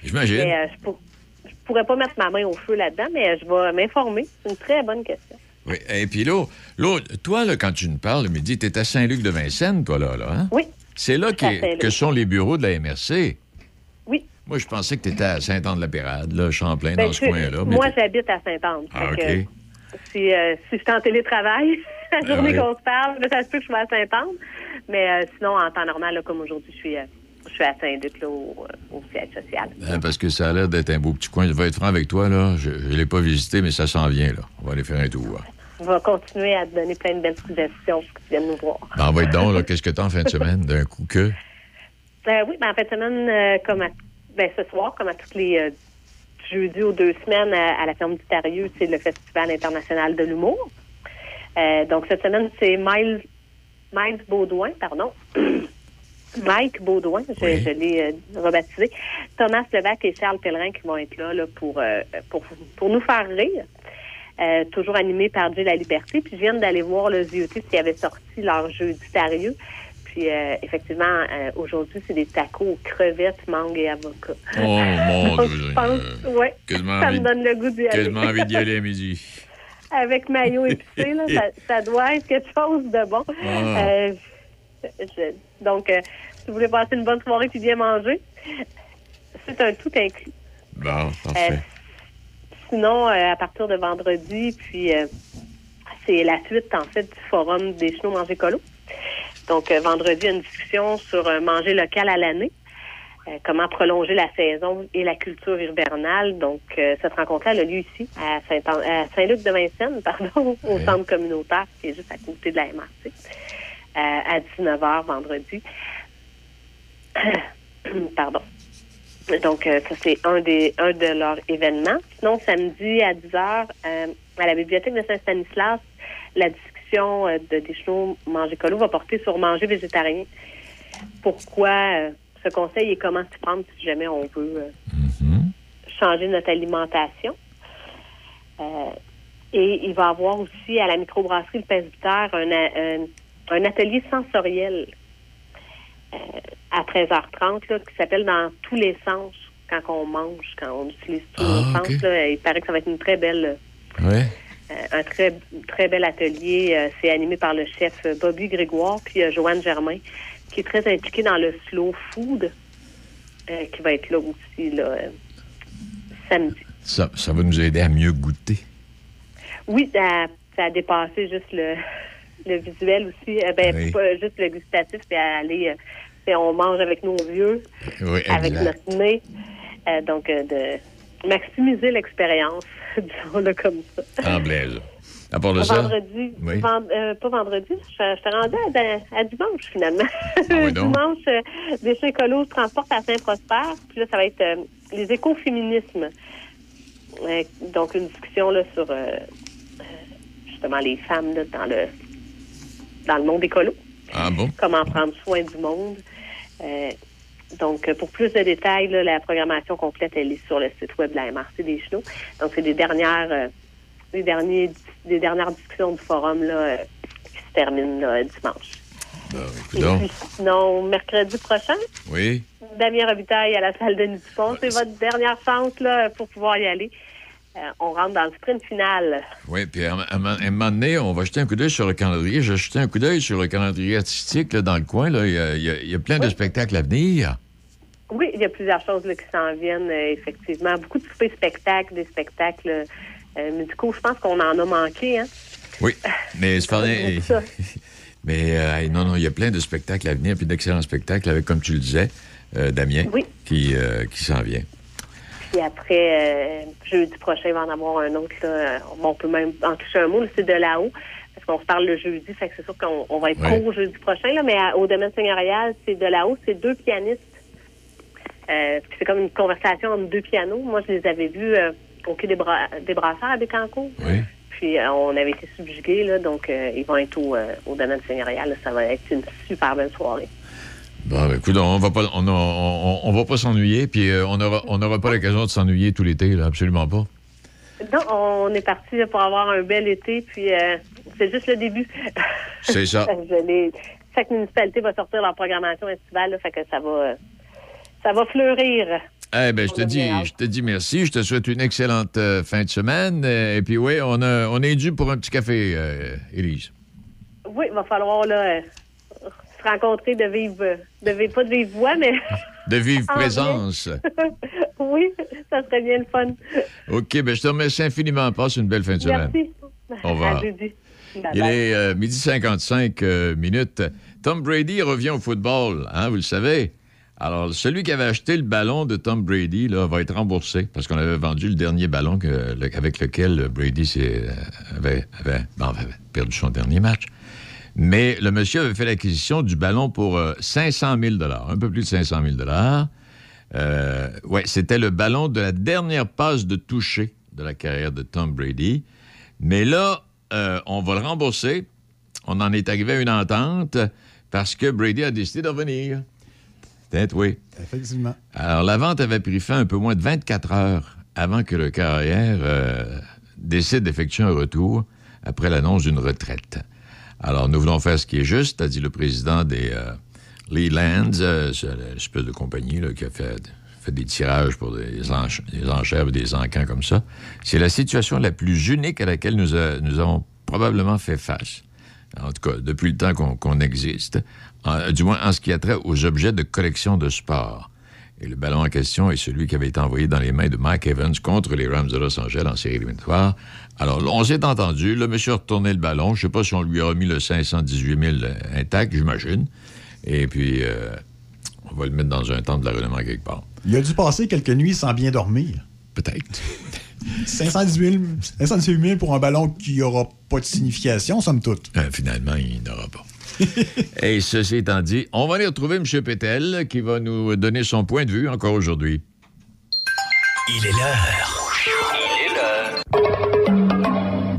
J'imagine. Euh, je, pour- je pourrais pas mettre ma main au feu là-dedans, mais je vais m'informer. C'est une très bonne question. Oui. Et puis là, toi, là, quand tu nous parles le midi, tu es à Saint-Luc-de-Vincennes, toi, là, là, hein? Oui. C'est là que sont les bureaux de la MRC. Oui. Moi, je pensais que tu étais à Saint-Anne-de-la-Pérade, là, Champlain, Ben, dans ce coin-là. moi, j'habite à Saint-Anne. Ah, OK. Si, euh, si je suis en télétravail, la Ah, journée qu'on se parle, ça se peut que je sois à Saint-Anne. Mais euh, sinon, en temps normal, là, comme aujourd'hui, je suis, euh, je suis à Saint-Luc, là, au, au siège social. Hein, parce que ça a l'air d'être un beau petit coin. Je vais être franc avec toi, là. Je ne l'ai pas visité, mais ça s'en vient, là. On va aller faire un tour. Je vais continuer à te donner plein de belles suggestions pour que tu viennes nous voir. Ben, on va être donc, là. Qu'est-ce que t'as en fin de semaine? D'un coup que? Oui, ben, en fin de semaine, comme à, ben, ce soir, comme à toutes les euh, jeudi aux deux semaines à, à la ferme du Tarieux, c'est le Festival international de l'humour. Euh, donc, cette semaine, c'est Miles, Miles Baudouin, pardon. Mike Baudouin, je, je l'ai euh, rebaptisé. Thomas Levac et Charles Pellerin qui vont être là, là pour, euh, pour, pour nous faire rire. Euh, toujours animé par Dieu la Liberté. Puis je viens d'aller voir le ZOT qui avait sorti leur jeu du Tarieux. Puis euh, effectivement, euh, aujourd'hui, c'est des tacos aux crevettes, mangue et avocat. Oh, mon Donc, Dieu. je pense, ouais, Quasiment ça me donne le goût d'y aller. Quasiment envie d'y aller à midi. Avec maillot épicé, là, ça, ça doit être quelque chose de bon. Ah. Euh, je- donc, euh, si vous voulez passer une bonne soirée puis bien manger, c'est un tout inclus. Bon, parfait. Euh, sinon, euh, à partir de vendredi, puis euh, c'est la suite, en fait, du forum des chenaux manger colo. Donc, euh, vendredi, il y a une discussion sur euh, manger local à l'année. euh, comment prolonger la saison et la culture hivernale. Donc, euh, cette rencontre-là elle a lieu ici, à Saint- à Saint-Luc de Vincennes, pardon, au centre communautaire, qui est juste à côté de la MRC, euh, à 19h vendredi. pardon. Donc, ça, c'est un, des, un de leurs événements. Sinon, samedi à 10 h euh, à la bibliothèque de Saint-Stanislas, la discussion euh, de des manger colo va porter sur manger végétarien. Pourquoi euh, ce conseil et comment s'y prendre si jamais on veut euh, changer notre alimentation? Et il va y avoir aussi à la microbrasserie Le Presbytère un, un, un atelier sensoriel euh, à 13h30 là, qui s'appelle Dans tous les sens quand on mange, quand on utilise tous Ah, sens. ok. là. il paraît que ça va être une très belle, Ouais. Euh, un très, très bel atelier. Euh, c'est animé par le chef euh, Bobby Grégoire puis Joanne Germain, qui est très impliquée dans le slow food, qui va être là aussi là, samedi. Ça, ça va nous aider à mieux goûter. Oui, ça, ça a dépassé juste le, le visuel aussi. Ben, Oui. pas juste le gustatif, c'est aller. on mange avec nos vieux, Oui, avec notre nez. Donc, de maximiser l'expérience, disons-le comme ça. En blaise. À part de ça? Vendredi, Oui. vend- euh, pas vendredi, je, je te rendais à, à dimanche finalement. Ah oui, dimanche, euh, des écolos se transportent à Saint-Prosper. Puis là, ça va être euh, les écoféminismes. Euh, donc, une discussion là, sur euh, euh, justement les femmes là, dans le dans le monde écolo. Ah bon? Comment prendre soin du monde. Donc, euh, pour plus de détails, là, la programmation complète, elle est sur le site web de la MRC des Chenaux. Donc, c'est des dernières, euh, les derniers, des dernières discussions du forum là, euh, qui se terminent là, dimanche. Puis, sinon, mercredi prochain, Oui. Damien Robitaille à la salle de Dupont. C'est votre dernière chance là, pour pouvoir y aller. Euh, on rentre dans le sprint final. Oui, puis à, un- à un à un moment donné, on va jeter un coup d'œil sur le calendrier. J'ai jeté un coup d'œil sur le calendrier artistique là, dans le coin. Là. Il, y a, il y plein de spectacles à venir. Oui, il y a plusieurs choses là, qui s'en viennent, euh, effectivement. Beaucoup de soupers spectacles, des spectacles euh, musicaux. Je pense qu'on en a manqué. Hein? Oui, mais. Mais euh, non, non, il y a plein de spectacles à venir, puis d'excellents spectacles avec, comme tu le disais, Damien, Oui. qui, qui s'en vient. Puis après, euh, jeudi prochain, il va en avoir un autre. Là. Bon, on peut même en toucher un mot, c'est de là-haut. Parce qu'on se parle le jeudi, fait que c'est sûr qu'on on va être Ouais. court jeudi prochain, là, mais à- au domaine seigneurial, c'est de là-haut, c'est deux pianistes. Euh, c'est comme une conversation entre deux pianos. Moi, je les avais vus euh, au quai des, Bra- des Brasseurs à Bécancourt. Oui. Puis euh, on avait été subjugués, là, donc ils vont être au, au domaine seigneurial. là. Ça va être une super belle soirée. Bon, ben, écoute, on va pas, on, on- on va pas s'ennuyer, puis euh, on n'aura on aura pas l'occasion de s'ennuyer tout l'été, là, absolument pas. Non, on est parti là, pour avoir un bel été, puis euh, c'est juste le début. C'est ça. Chaque municipalité va sortir leur programmation estivale, là, fait que ça va, ça va fleurir. Eh ben, je te dis, je te dis merci. Je te souhaite une excellente euh, fin de semaine. euh, et puis oui, on, a, on est dû pour un petit café, Élise. Oui, il va falloir là, se rencontrer de vive, pas de vive voix, mais De vive En présence. oui, ça serait bien le fun. OK, ben je te remercie infiniment. Passe une belle fin de semaine. Merci. Au revoir. Bye Il bye. est euh, midi 55 euh, minutes. Tom Brady revient au football, hein, vous le savez. Alors, celui qui avait acheté le ballon de Tom Brady là, va être remboursé parce qu'on avait vendu le dernier ballon que- le- avec lequel Brady euh, avait, avait- bon, avait perdu son dernier match. Mais le monsieur avait fait l'acquisition du ballon pour euh, 500 000 un peu plus de 500 000 Euh, ouais, c'était le ballon de la dernière passe de toucher de la carrière de Tom Brady. Mais là, euh, on va le rembourser. On en est arrivé à une entente parce que Brady a décidé de revenir. Peut-être, oui. Effectivement. Alors, la vente avait pris fin un peu moins de 24 heures avant que le carrière euh, décide d'effectuer un retour après l'annonce d'une retraite. Alors, nous voulons faire ce qui est juste, a dit le président des euh, Lelands, euh, c'est l'espèce de compagnie qui a fait, des tirages pour des, ench- des enchères et des encans comme ça. C'est la situation la plus unique à laquelle nous, nous avons probablement fait face. En tout cas, depuis le temps qu'on existe, du moins en ce qui a trait aux objets de collection de sport. Et le ballon en question est celui qui avait été envoyé dans les mains de Mike Evans contre les Rams de Los Angeles en série éliminatoire. Alors, là, on s'est entendu. Le monsieur a retourné le ballon. Je sais pas si on lui a remis le 518 000 intact, j'imagine. Et puis, euh, on va le mettre dans un temple de la renommée quelque part. Il a dû passer quelques nuits sans bien dormir. Peut-être. 518 000, 518 000 pour un ballon qui n'aura pas de signification, somme toute. Euh, finalement, il n'aura pas. Et ceci étant dit, on va aller retrouver M. Pétel qui va nous donner son point de vue encore aujourd'hui. Il est l'heure. Il est l'heure.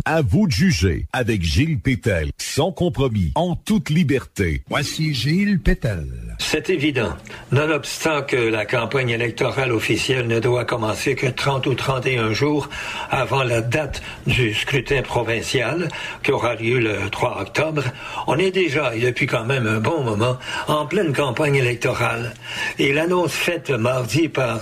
À vous de juger avec Gilles Pétel, sans compromis, en toute liberté. Voici Gilles Pétel. C'est évident. Nonobstant que la campagne électorale officielle ne doit commencer que 30 ou 31 jours avant la date du scrutin provincial, qui aura lieu le 3 octobre, on est déjà, et depuis quand même un bon moment, en pleine campagne électorale. Et l'annonce faite mardi par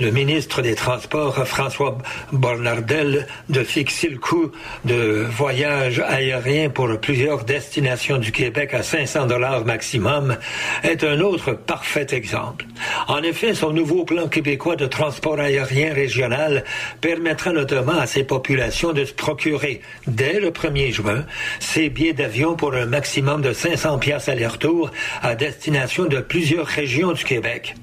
le ministre des Transports, François Bornardel, de fixer le coût de voyage aérien pour plusieurs destinations du Québec à 500 dollars maximum est un autre parfait exemple. En effet, son nouveau plan québécois de transport aérien régional permettra notamment à ces populations de se procurer, dès le 1er juin, ces billets d'avion pour un maximum de 500 pièces aller-retour à destination de plusieurs régions du Québec.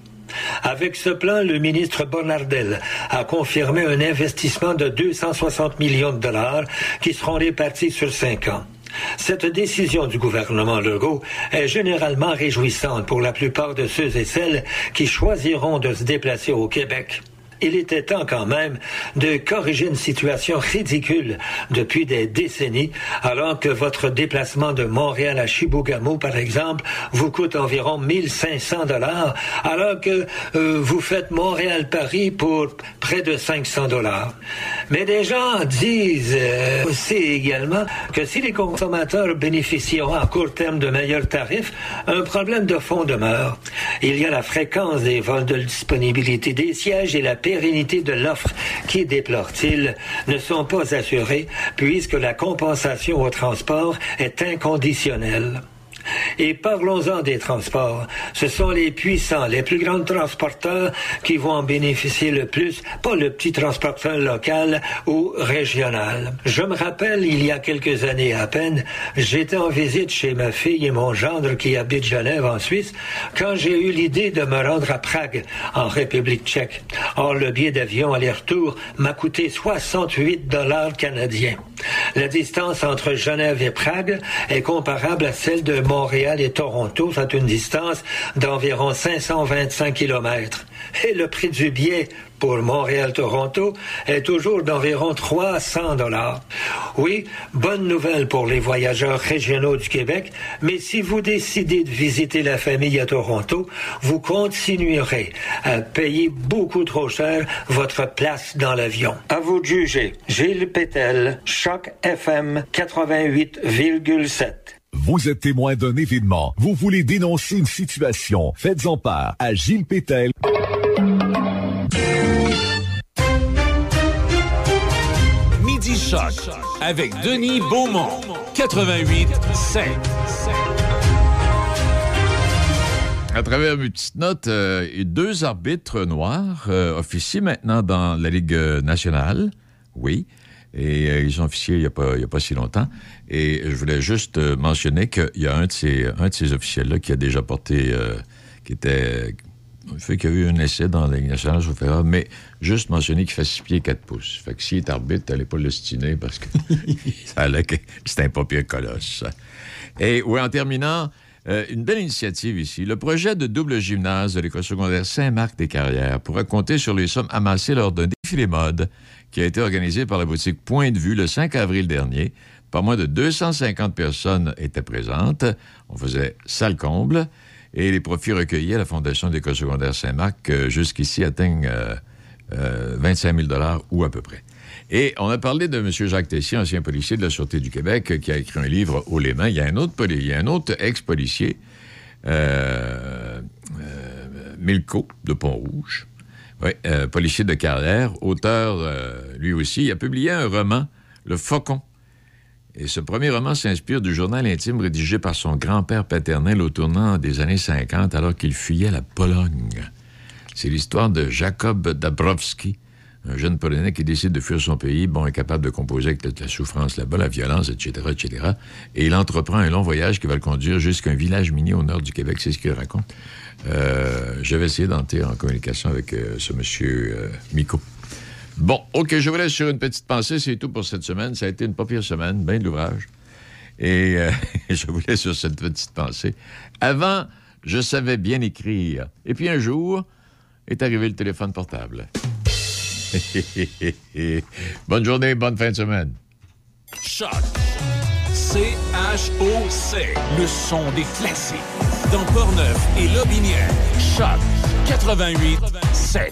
Avec ce plan, le ministre Bonardel a confirmé un investissement de 260 millions de dollars qui seront répartis sur cinq ans. Cette décision du gouvernement Legault est généralement réjouissante pour la plupart de ceux et celles qui choisiront de se déplacer au Québec. Il était temps quand même de corriger une situation ridicule depuis des décennies, alors que votre déplacement de Montréal à Chibougamau, par exemple, vous coûte environ 1500 dollars, alors que euh, vous faites Montréal-Paris pour près de 500 dollars. Mais des gens disent euh, aussi également que si les consommateurs bénéficieront à court terme de meilleurs tarifs, un problème de fond demeure. Il y a la fréquence des vols de disponibilité des sièges et la pérennité de l'offre qui, déplore-t-il, ne sont pas assurés puisque la compensation au transport est inconditionnelle. Et parlons-en des transports. Ce sont les puissants, les plus grands transporteurs qui vont en bénéficier le plus, pas le petit transporteur local ou régional. Je me rappelle, il y a quelques années à peine, j'étais en visite chez ma fille et mon gendre qui habite Genève en Suisse, quand j'ai eu l'idée de me rendre à Prague, en République tchèque. Or, le billet d'avion aller-retour m'a coûté 68 dollars canadiens. La distance entre Genève et Prague est comparable à celle de Montréal et Toronto, soit une distance d'environ 525 kilomètres. Et le prix du billet pour Montréal-Toronto est toujours d'environ 300 dollars. Oui, bonne nouvelle pour les voyageurs régionaux du Québec, mais si vous décidez de visiter la famille à Toronto, vous continuerez à payer beaucoup trop cher votre place dans l'avion. À vous de juger. Gilles Pétel, Choc FM 88,7. Vous êtes témoin d'un événement. Vous voulez dénoncer une situation. Faites-en part à Gilles Pétel. Avec Denis Beaumont. 88 5. À travers mes petites notes, euh, deux arbitres noirs euh, officient maintenant dans la Ligue euh, nationale. Oui. Et ils ont officié il n'y a, pas- si longtemps. Et je voulais juste mentionner qu'il y a un de ces, un de ces officiels-là qui a déjà porté, qui était, fait qu'il y a eu un essai dans la Ligue nationale, fais, ah, mais juste mentionner qu'il fait 6 pieds 4 pouces. Fait que s'il est arbitre, t'allais pas le stiner parce que ça allait que c'est un papier colosse. Et oui, en terminant, Euh, une belle initiative ici. Le projet de double gymnase de l'école secondaire Saint-Marc-des-Carrières pourra compter sur les sommes amassées lors d'un défilé mode qui a été organisé par la boutique Point de vue le 5 avril dernier. Pas moins de 250 personnes étaient présentes. On faisait salle comble. Et les profits recueillis à la Fondation de l'école secondaire Saint-Marc euh, jusqu'ici atteignent euh, euh, 25 000 ou à peu près. Et on a parlé de M. Jacques Tessier, ancien policier de la Sûreté du Québec, euh, qui a écrit un livre haut les mains. Il y a un autre, un autre ex-policier, euh, euh, Milko de Pont-Rouge, euh, policier de carrière, auteur euh, lui aussi. Il a publié un roman, Le Faucon. Et ce premier roman s'inspire du journal intime rédigé par son grand-père paternel au tournant des années 50 alors qu'il fuyait la Pologne. C'est l'histoire de Jacob Dabrowski, un jeune Polonais qui décide de fuir son pays, bon, incapable de composer avec la souffrance là-bas, la violence, etc., etc. Et il entreprend un long voyage qui va le conduire jusqu'à un village minier au nord du Québec. C'est ce qu'il raconte. Euh, je vais essayer d'entrer en communication avec euh, ce monsieur euh, Miko. Bon, OK, je vous laisse sur une petite pensée. C'est tout pour cette semaine. Ça a été une pas pire semaine, bien de l'ouvrage. Et euh, je vous laisse sur cette petite pensée. Avant, je savais bien écrire. Et puis un jour, est arrivé le téléphone portable. bonne journée, bonne fin de semaine. Choc. C-H-O-C. Le son des classiques. Dans Portneuf et Lobinière. Choc 88 7.